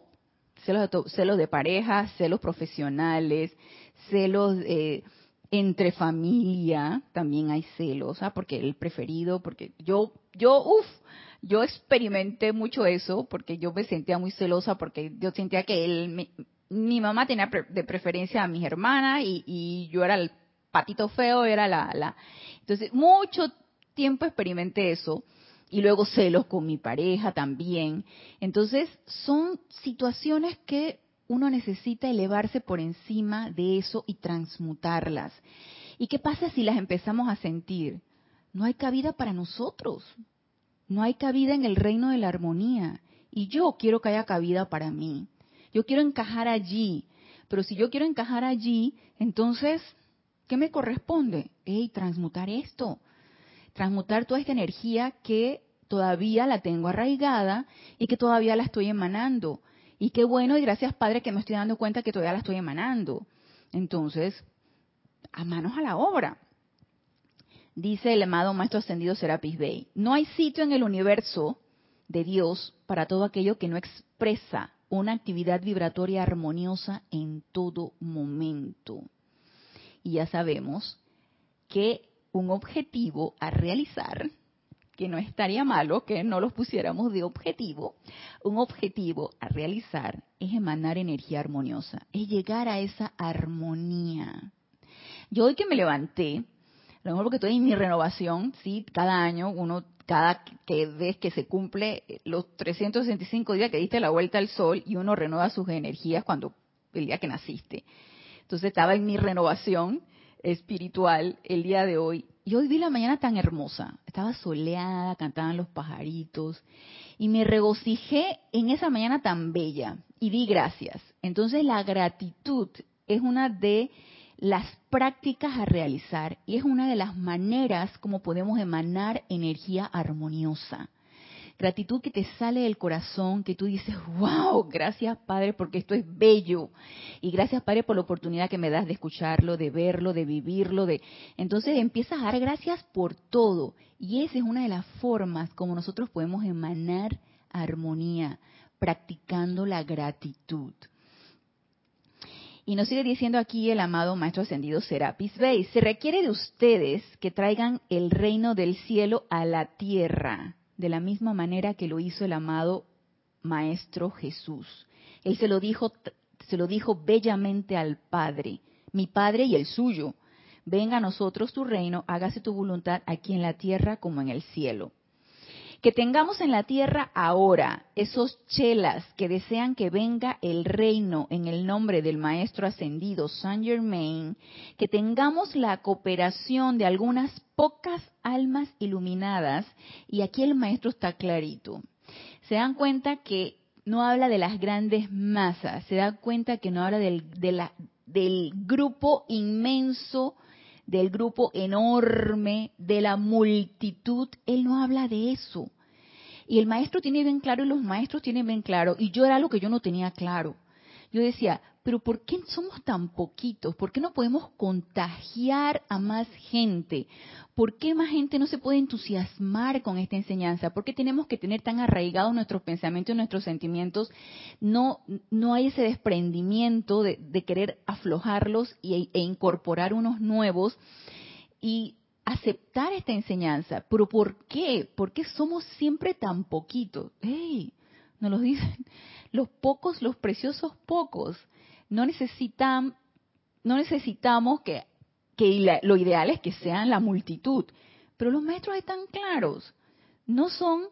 celos de, celos de pareja, celos profesionales, celos eh, entre familia, también hay celos, ¿ah? porque el preferido, porque yo, yo, uff, yo experimenté mucho eso, porque yo me sentía muy celosa, porque yo sentía que él mi mamá tenía de preferencia a mis hermanas y, yo era el patito feo, era la, la... Entonces, mucho tiempo experimenté eso y luego celos con mi pareja también. Entonces, son situaciones que uno necesita elevarse por encima de eso y transmutarlas. ¿Y qué pasa si las empezamos a sentir? No hay cabida para nosotros. No hay cabida en el reino de la armonía. Y yo quiero que haya cabida para mí. Yo quiero encajar allí. Pero si yo quiero encajar allí, entonces, ¿qué me corresponde? Hey, transmutar esto. Transmutar toda esta energía que todavía la tengo arraigada y que todavía la estoy emanando. Y qué bueno, y gracias Padre que me estoy dando cuenta que todavía la estoy emanando. Entonces, a manos a la obra. Dice el amado Maestro Ascendido Serapis Bey, no hay sitio en el universo de Dios para todo aquello que no expresa una actividad vibratoria armoniosa en todo momento. Y ya sabemos que un objetivo a realizar, que no estaría malo que no los pusiéramos de objetivo, un objetivo a realizar es emanar energía armoniosa, es llegar a esa armonía. Yo hoy que me levanté, lo mejor porque estoy en mi renovación, sí, cada año uno cada que ves que se cumple los 365 días que diste la vuelta al sol y uno renueva sus energías cuando el día que naciste. Entonces estaba en mi renovación espiritual el día de hoy y hoy vi la mañana tan hermosa, estaba soleada, cantaban los pajaritos y me regocijé en esa mañana tan bella y di gracias. Entonces la gratitud es una de las prácticas a realizar y es una de las maneras como podemos emanar energía armoniosa. Gratitud que te sale del corazón, que tú dices, wow, gracias Padre porque esto es bello. Y gracias Padre por la oportunidad que me das de escucharlo, de verlo, de vivirlo. de Entonces empiezas a dar gracias por todo. Y esa es una de las formas como nosotros podemos emanar armonía, practicando la gratitud. Y nos sigue diciendo aquí el amado Maestro Ascendido Serapis Bey, se requiere de ustedes que traigan el reino del cielo a la tierra, de la misma manera que lo hizo el amado Maestro Jesús. Él se lo dijo, se lo dijo bellamente al Padre, mi Padre y el suyo. Venga a nosotros tu reino, hágase tu voluntad aquí en la tierra como en el cielo que tengamos en la tierra ahora esos chelas que desean que venga el reino en el nombre del Maestro Ascendido Saint Germain, que tengamos la cooperación de algunas pocas almas iluminadas, y aquí el Maestro está clarito. Se dan cuenta que no habla de las grandes masas, se da cuenta que no habla del, del grupo inmenso del grupo enorme, de la multitud, él no habla de eso. Y el maestro tiene bien claro y los maestros tienen bien claro, y yo era algo que yo no tenía claro. Yo decía, pero ¿por qué somos tan poquitos? ¿Por qué no podemos contagiar a más gente? ¿Por qué más gente no se puede entusiasmar con esta enseñanza? ¿Por qué tenemos que tener tan arraigados nuestros pensamientos y nuestros sentimientos? No, no hay ese desprendimiento de, querer aflojarlos y, e incorporar unos nuevos. Y aceptar esta enseñanza. ¿Pero por qué? ¿Por qué somos siempre tan poquitos? ¡Ey! Nos lo dicen los pocos, los preciosos pocos. No necesitan, no necesitamos que, que lo ideal es que sean la multitud. Pero los maestros están claros. No son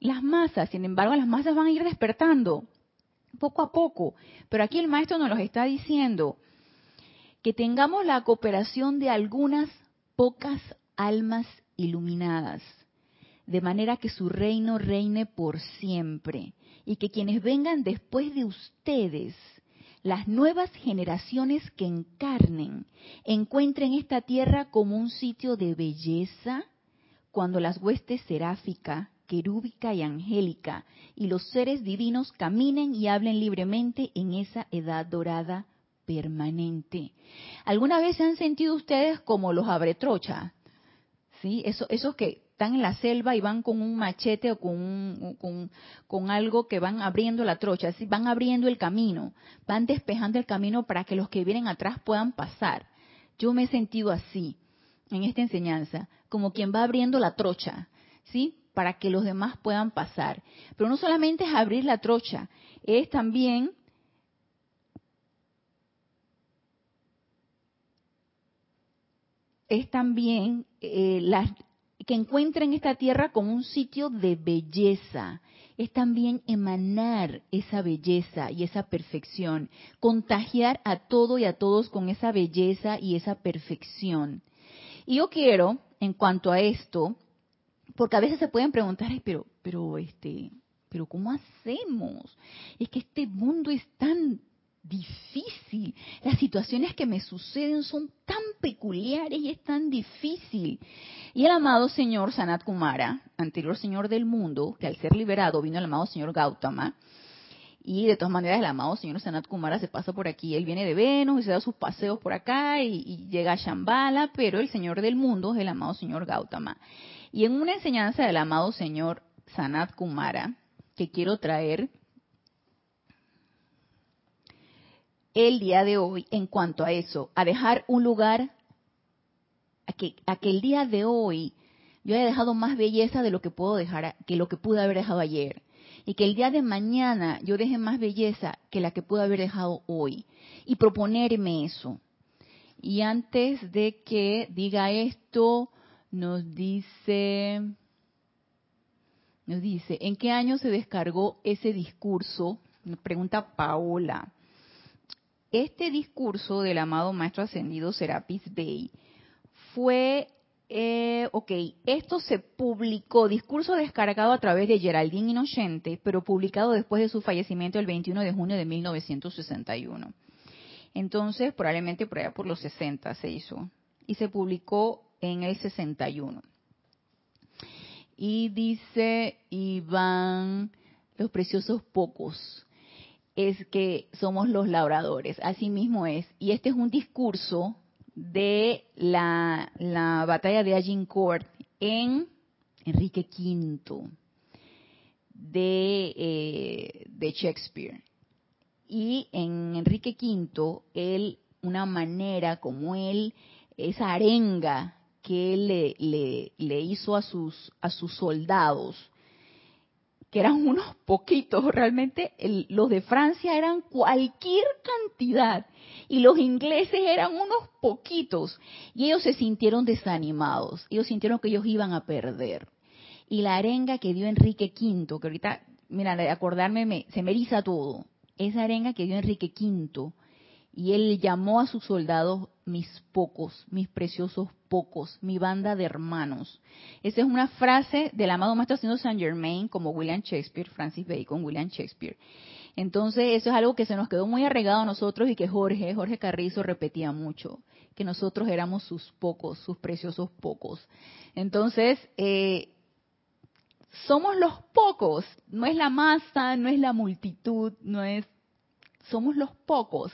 las masas, sin embargo las masas van a ir despertando poco a poco. Pero aquí el maestro nos los está diciendo que tengamos la cooperación de algunas pocas almas iluminadas, de manera que su reino reine por siempre y que quienes vengan después de ustedes, las nuevas generaciones que encarnen, encuentren esta tierra como un sitio de belleza, cuando las huestes seráfica, querúbica y angélica y los seres divinos caminen y hablen libremente en esa edad dorada permanente. ¿Alguna vez se han sentido ustedes como los abretrocha? ¿Sí? Eso, esos que están en la selva y van con un machete o con, con, algo que van abriendo la trocha, ¿sí? van abriendo el camino, van despejando el camino para que los que vienen atrás puedan pasar. Yo me he sentido así en esta enseñanza, como quien va abriendo la trocha, ¿sí? Para que los demás puedan pasar. Pero no solamente es abrir la trocha, es también es también eh, que encuentren esta tierra como un sitio de belleza. Es también emanar esa belleza y esa perfección, contagiar a todo y a todos con esa belleza y esa perfección. Y yo quiero, en cuanto a esto, porque a veces se pueden preguntar, pero, pero, este, pero ¿cómo hacemos? Es que este mundo es tan difícil. Las situaciones que me suceden son tan peculiares y es tan difícil. Y el amado señor Sanat Kumara, anterior señor del mundo, que al ser liberado vino el amado señor Gautama, y de todas maneras el amado señor Sanat Kumara se pasa por aquí, él viene de Venus y se da sus paseos por acá y, llega a Shambhala, pero el señor del mundo es el amado señor Gautama. Y en una enseñanza del amado señor Sanat Kumara, que quiero traer, el día de hoy en cuanto a eso, a dejar un lugar, a que, el día de hoy yo haya dejado más belleza de lo que puedo dejar, que lo que pude haber dejado ayer. Y que el día de mañana yo deje más belleza que la que pude haber dejado hoy. Y proponerme eso. Y antes de que diga esto, nos dice, nos dice, ¿en qué año se descargó ese discurso? Nos pregunta Paola este discurso del amado Maestro Ascendido Serapis Bey fue, eh, ok, esto se publicó, discurso descargado a través de Geraldine Inocente, pero publicado después de su fallecimiento el 21 de junio de 1961. Entonces, probablemente por allá por los 60 se hizo. Y se publicó en el 61. Y dice Iván, los preciosos pocos, es que somos los labradores. Así mismo es. Y este es un discurso de la, la batalla de Agincourt en Enrique V de, eh, de Shakespeare. Y en Enrique V, él, una manera como él, esa arenga que él le, le, le hizo a sus, a sus soldados, que eran unos poquitos, realmente los de Francia eran cualquier cantidad y los ingleses eran unos poquitos y ellos se sintieron desanimados, ellos sintieron que ellos iban a perder. Y la arenga que dio Enrique V, que ahorita, mira, de acordarme se me eriza todo, esa arenga que dio Enrique V, y él llamó a sus soldados mis pocos, mis preciosos pocos, mi banda de hermanos. Esa es una frase del amado maestro haciendo Saint Germain, como William Shakespeare, Francis Bacon, William Shakespeare. Entonces, eso es algo que se nos quedó muy arregado a nosotros y que Jorge, Jorge Carrizo repetía mucho, que nosotros éramos sus pocos, sus preciosos pocos. Entonces, eh, somos los pocos, no es la masa, no es la multitud, no es, somos los pocos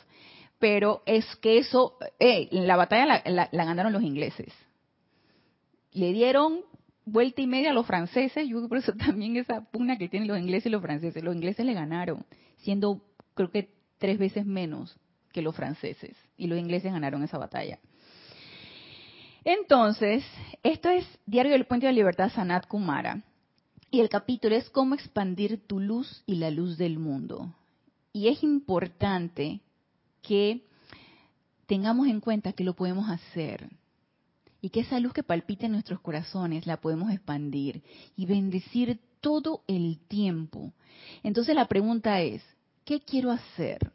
pero es que eso, eh, la batalla la, ganaron los ingleses. Le dieron vuelta y media a los franceses, yo por eso también esa pugna que tienen los ingleses y los franceses, los ingleses le ganaron, siendo creo que tres veces menos que los franceses, y los ingleses ganaron esa batalla. Entonces, esto es Diario del Puente de la Libertad Sanat Kumara, y el capítulo es cómo expandir tu luz y la luz del mundo. Y es importante que tengamos en cuenta que lo podemos hacer y que esa luz que palpita en nuestros corazones la podemos expandir y bendecir todo el tiempo. Entonces la pregunta es, ¿qué quiero hacer?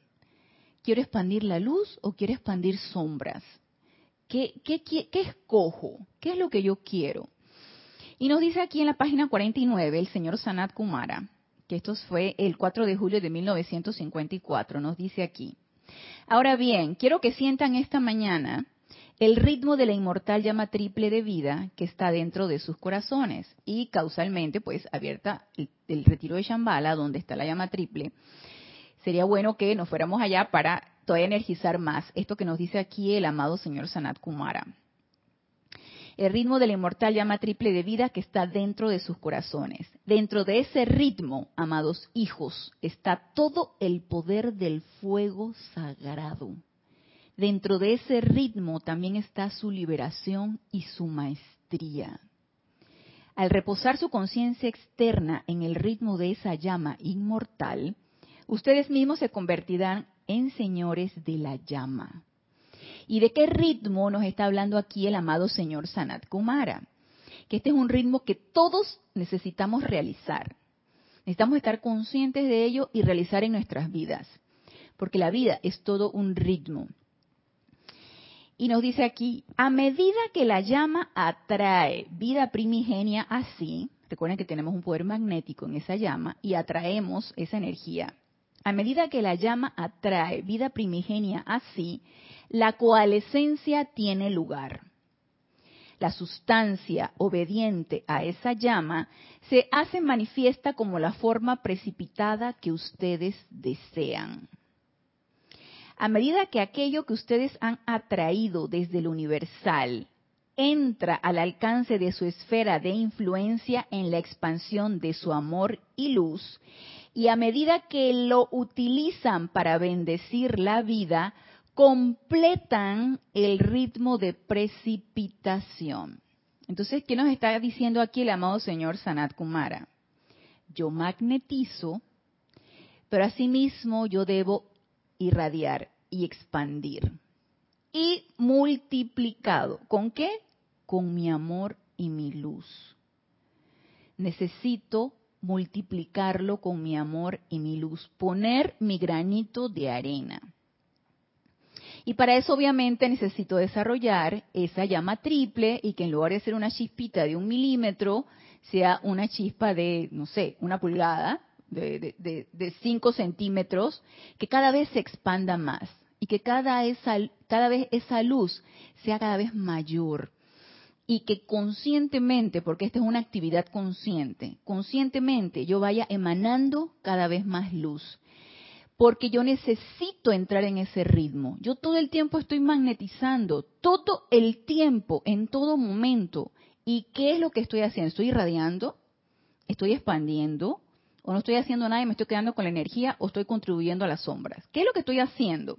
¿Quiero expandir la luz o quiero expandir sombras? ¿Qué, qué, qué, qué escojo? ¿Qué es lo que yo quiero? Y nos dice aquí en la página 49 el señor Sanat Kumara, que esto fue el 4 de julio de 1954, nos dice aquí, Ahora bien, quiero que sientan esta mañana el ritmo de la inmortal llama triple de vida que está dentro de sus corazones y causalmente, pues, abierta el, retiro de Shambhala, donde está la llama triple. Sería bueno que nos fuéramos allá para todavía energizar más esto que nos dice aquí el amado señor Sanat Kumara el ritmo de la inmortal llama triple de vida que está dentro de sus corazones. Dentro de ese ritmo, amados hijos, está todo el poder del fuego sagrado. Dentro de ese ritmo también está su liberación y su maestría. Al reposar su conciencia externa en el ritmo de esa llama inmortal, ustedes mismos se convertirán en señores de la llama. ¿Y de qué ritmo nos está hablando aquí el amado señor Sanat Kumara? Que este es un ritmo que todos necesitamos realizar. Necesitamos estar conscientes de ello y realizar en nuestras vidas. Porque la vida es todo un ritmo. Y nos dice aquí, a medida que la llama atrae vida primigenia así, recuerden que tenemos un poder magnético en esa llama y atraemos esa energía. A medida que la llama atrae vida primigenia así, la coalescencia tiene lugar. La sustancia obediente a esa llama se hace manifiesta como la forma precipitada que ustedes desean. A medida que aquello que ustedes han atraído desde el universal entra al alcance de su esfera de influencia en la expansión de su amor y luz, y a medida que lo utilizan para bendecir la vida, completan el ritmo de precipitación. Entonces, ¿qué nos está diciendo aquí el amado señor Sanat Kumara? Yo magnetizo, pero asimismo yo debo irradiar y expandir. Y multiplicado. ¿Con qué? Con mi amor y mi luz. Necesito multiplicarlo con mi amor y mi luz, poner mi granito de arena. Y para eso obviamente necesito desarrollar esa llama triple y que en lugar de ser una chispita de un milímetro, sea una chispa de, no sé, una pulgada, de, de, cinco centímetros, que cada vez se expanda más. y que cada, esa, cada vez esa luz sea cada vez mayor y que conscientemente, porque esta es una actividad consciente, conscientemente yo vaya emanando cada vez más luz. Porque yo necesito entrar en ese ritmo. Yo todo el tiempo estoy magnetizando, todo el tiempo, en todo momento. ¿Y qué es lo que estoy haciendo? ¿Estoy irradiando? ¿Estoy expandiendo? ¿O no estoy haciendo nada y me estoy quedando con la energía? ¿O estoy contribuyendo a las sombras? ¿Qué es lo que estoy haciendo?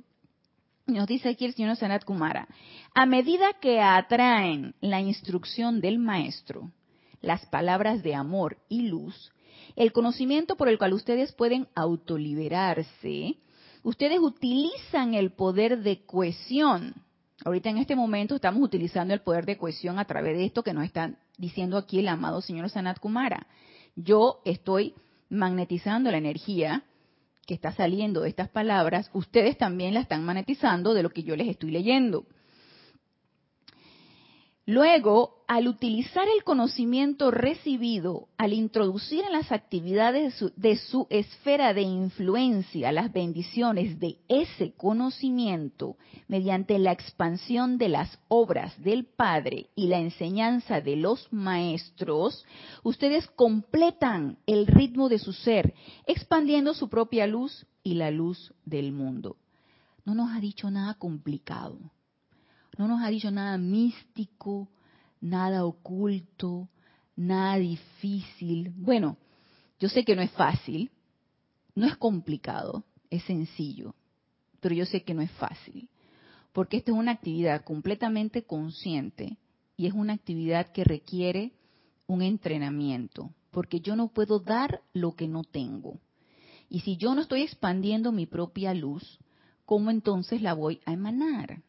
Nos dice aquí el señor Sanat Kumara, a medida que atraen la instrucción del maestro, las palabras de amor y luz, el conocimiento por el cual ustedes pueden autoliberarse, ustedes utilizan el poder de cohesión. Ahorita en este momento estamos utilizando el poder de cohesión a través de esto que nos está diciendo aquí el amado señor Sanat Kumara. Yo estoy magnetizando la energía que está saliendo de estas palabras, ustedes también la están magnetizando de lo que yo les estoy leyendo. Luego, al utilizar el conocimiento recibido, al introducir en las actividades de su, esfera de influencia las bendiciones de ese conocimiento, mediante la expansión de las obras del Padre y la enseñanza de los maestros, ustedes completan el ritmo de su ser, expandiendo su propia luz y la luz del mundo. No nos ha dicho nada complicado no nos ha dicho nada místico, nada oculto, nada difícil. Bueno, yo sé que no es fácil, no es complicado, es sencillo, pero yo sé que no es fácil, porque esta es una actividad completamente consciente y es una actividad que requiere un entrenamiento, porque yo no puedo dar lo que no tengo. Y si yo no estoy expandiendo mi propia luz, ¿cómo entonces la voy a emanar?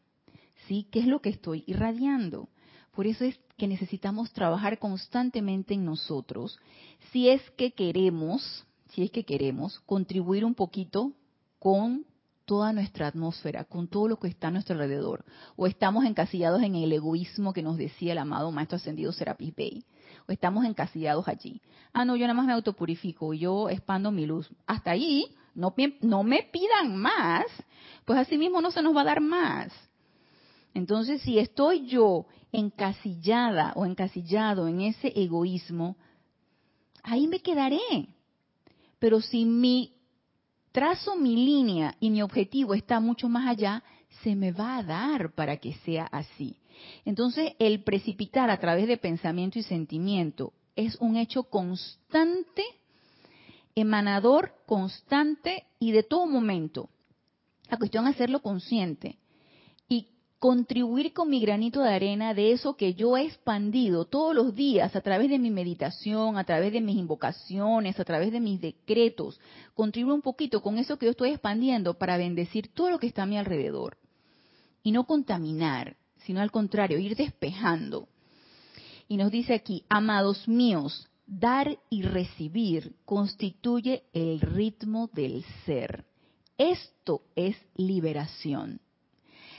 ¿Qué es lo que estoy irradiando? Por eso es que necesitamos trabajar constantemente en nosotros, si es que queremos, si es que queremos contribuir un poquito con toda nuestra atmósfera, con todo lo que está a nuestro alrededor, o estamos encasillados en el egoísmo que nos decía el amado Maestro Ascendido Serapis Bey, o estamos encasillados allí. Ah, no, yo nada más me autopurifico, yo expando mi luz. Hasta ahí, no, no me pidan más, pues así mismo no se nos va a dar más. Entonces, si estoy yo encasillada o encasillado en ese egoísmo, ahí me quedaré. Pero si mi trazo mi línea y mi objetivo está mucho más allá, se me va a dar para que sea así. Entonces, el precipitar a través de pensamiento y sentimiento es un hecho constante, emanador, constante y de todo momento. La cuestión es hacerlo consciente contribuir con mi granito de arena de eso que yo he expandido todos los días a través de mi meditación, a través de mis invocaciones, a través de mis decretos, contribuir un poquito con eso que yo estoy expandiendo para bendecir todo lo que está a mi alrededor. Y no contaminar, sino al contrario, ir despejando. Y nos dice aquí, amados míos, dar y recibir constituye el ritmo del ser. Esto es liberación.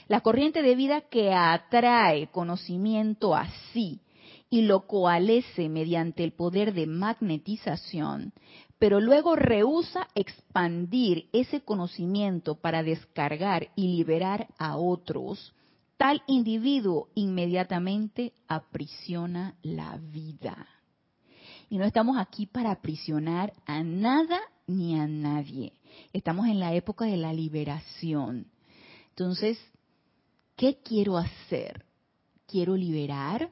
La corriente de vida que atrae conocimiento así y lo coalesce mediante el poder de magnetización, pero luego rehúsa expandir ese conocimiento para descargar y liberar a otros, tal individuo inmediatamente aprisiona la vida. Y no estamos aquí para aprisionar a nada ni a nadie. Estamos en la época de la liberación. Entonces, ¿Qué quiero hacer? ¿Quiero liberar?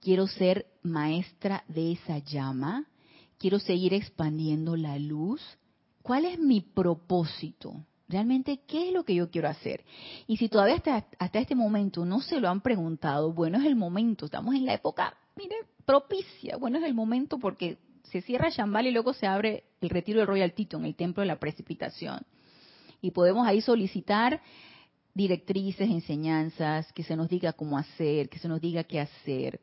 ¿Quiero ser maestra de esa llama? ¿Quiero seguir expandiendo la luz? ¿Cuál es mi propósito? Realmente, ¿qué es lo que yo quiero hacer? Y si todavía hasta, hasta este momento no se lo han preguntado, bueno, es el momento, estamos en la época, mire, propicia, bueno, es el momento porque se cierra Shambhala y luego se abre el retiro del Royal Tito en el Templo de la Precipitación. Y podemos ahí solicitar directrices, enseñanzas, que se nos diga cómo hacer, que se nos diga qué hacer.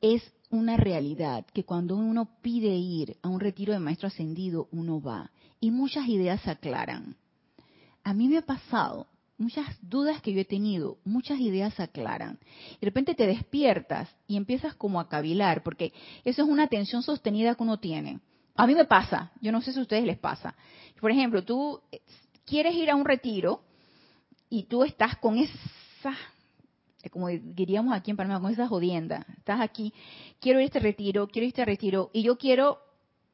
Es una realidad que cuando uno pide ir a un retiro de maestro ascendido, uno va y muchas ideas se aclaran. A mí me ha pasado, muchas dudas que yo he tenido, muchas ideas se aclaran. De repente te despiertas y empiezas como a cavilar, porque eso es una atención sostenida que uno tiene. A mí me pasa, yo no sé si a ustedes les pasa. Por ejemplo, tú quieres ir a un retiro y tú estás con esa, como diríamos aquí en Panamá, con esa jodienda, estás aquí, quiero ir a este retiro, quiero ir a este retiro, y yo quiero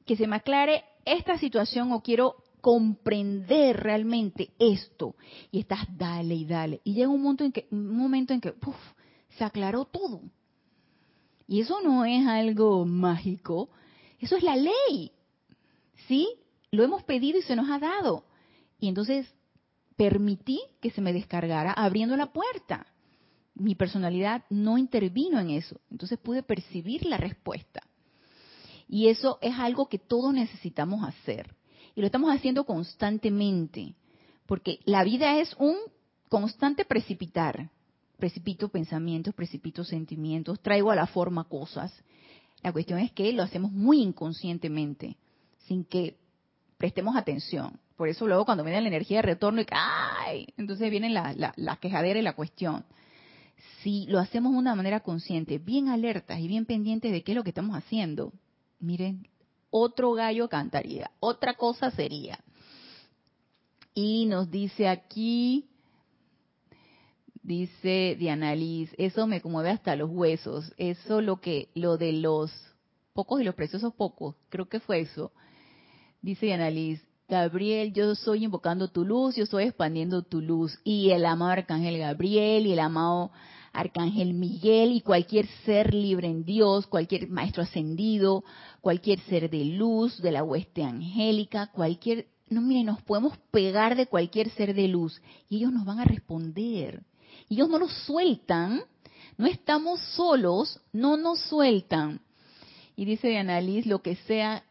que se me aclare esta situación o quiero comprender realmente esto. Y estás, dale y dale. Y llega un momento en que, un momento en que se aclaró todo. Y eso no es algo mágico, eso es la ley. ¿Sí? Lo hemos pedido y se nos ha dado. Y entonces permití que se me descargara abriendo la puerta. Mi personalidad no intervino en eso. Entonces pude percibir la respuesta. Y eso es algo que todos necesitamos hacer. Y lo estamos haciendo constantemente. Porque la vida es un constante precipitar. Precipito pensamientos, precipito sentimientos, traigo a la forma cosas. La cuestión es que lo hacemos muy inconscientemente, sin que prestemos atención. Por eso luego cuando viene la energía de retorno y ¡ay! Entonces viene la, la, quejadera y la cuestión. Si lo hacemos de una manera consciente, bien alertas y bien pendientes de qué es lo que estamos haciendo, miren, otro gallo cantaría, otra cosa sería. Y nos dice aquí, dice Diana Liz, eso me conmueve hasta los huesos, eso lo que, lo de los pocos y los preciosos pocos, creo que fue eso. Dice Diana Liz, Gabriel, yo soy invocando tu luz, yo estoy expandiendo tu luz. Y el amado Arcángel Gabriel y el amado Arcángel Miguel y cualquier ser libre en Dios, cualquier maestro ascendido, cualquier ser de luz, de la hueste angélica, cualquier... No, mire, nos podemos pegar de cualquier ser de luz y ellos nos van a responder. Ellos no nos sueltan, no estamos solos, no nos sueltan. Y dice Annalise, lo que sea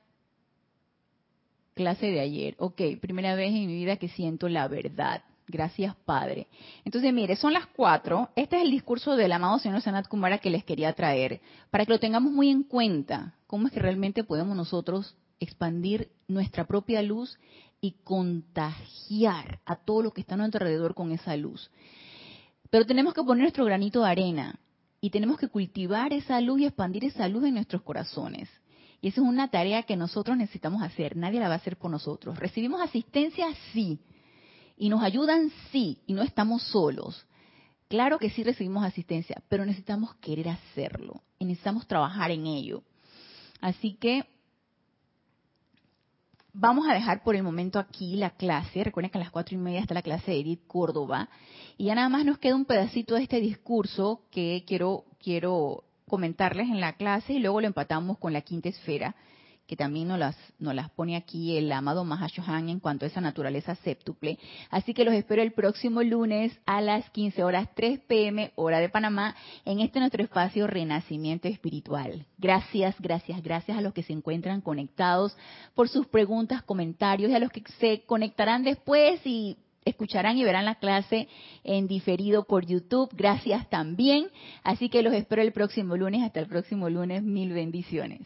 clase de ayer. Ok, primera vez en mi vida que siento la verdad. Gracias, Padre. Entonces, mire, son las cuatro. Este es el discurso del amado señor Sanat Kumara que les quería traer, para que lo tengamos muy en cuenta. ¿Cómo es que realmente podemos nosotros expandir nuestra propia luz y contagiar a todo lo que está a nuestro alrededor con esa luz? Pero tenemos que poner nuestro granito de arena y tenemos que cultivar esa luz y expandir esa luz en nuestros corazones. Y esa es una tarea que nosotros necesitamos hacer, nadie la va a hacer por nosotros. ¿Recibimos asistencia? Sí. ¿Y nos ayudan? Sí. Y no estamos solos. Claro que sí recibimos asistencia, pero necesitamos querer hacerlo y necesitamos trabajar en ello. Así que vamos a dejar por el momento aquí la clase. Recuerden que a las cuatro y media está la clase de Edith Córdoba. Y ya nada más nos queda un pedacito de este discurso que quiero, quiero comentarles en la clase y luego lo empatamos con la quinta esfera, que también nos las, nos las pone aquí el amado Mahashohan en cuanto a esa naturaleza séptuple. Así que los espero el próximo lunes a las 15 horas 3 pm, hora de Panamá, en este nuestro espacio Renacimiento Espiritual. Gracias, gracias, gracias a los que se encuentran conectados por sus preguntas, comentarios y a los que se conectarán después y escucharán y verán la clase en diferido por YouTube. Gracias también. Así que los espero el próximo lunes. Hasta el próximo lunes. Mil bendiciones.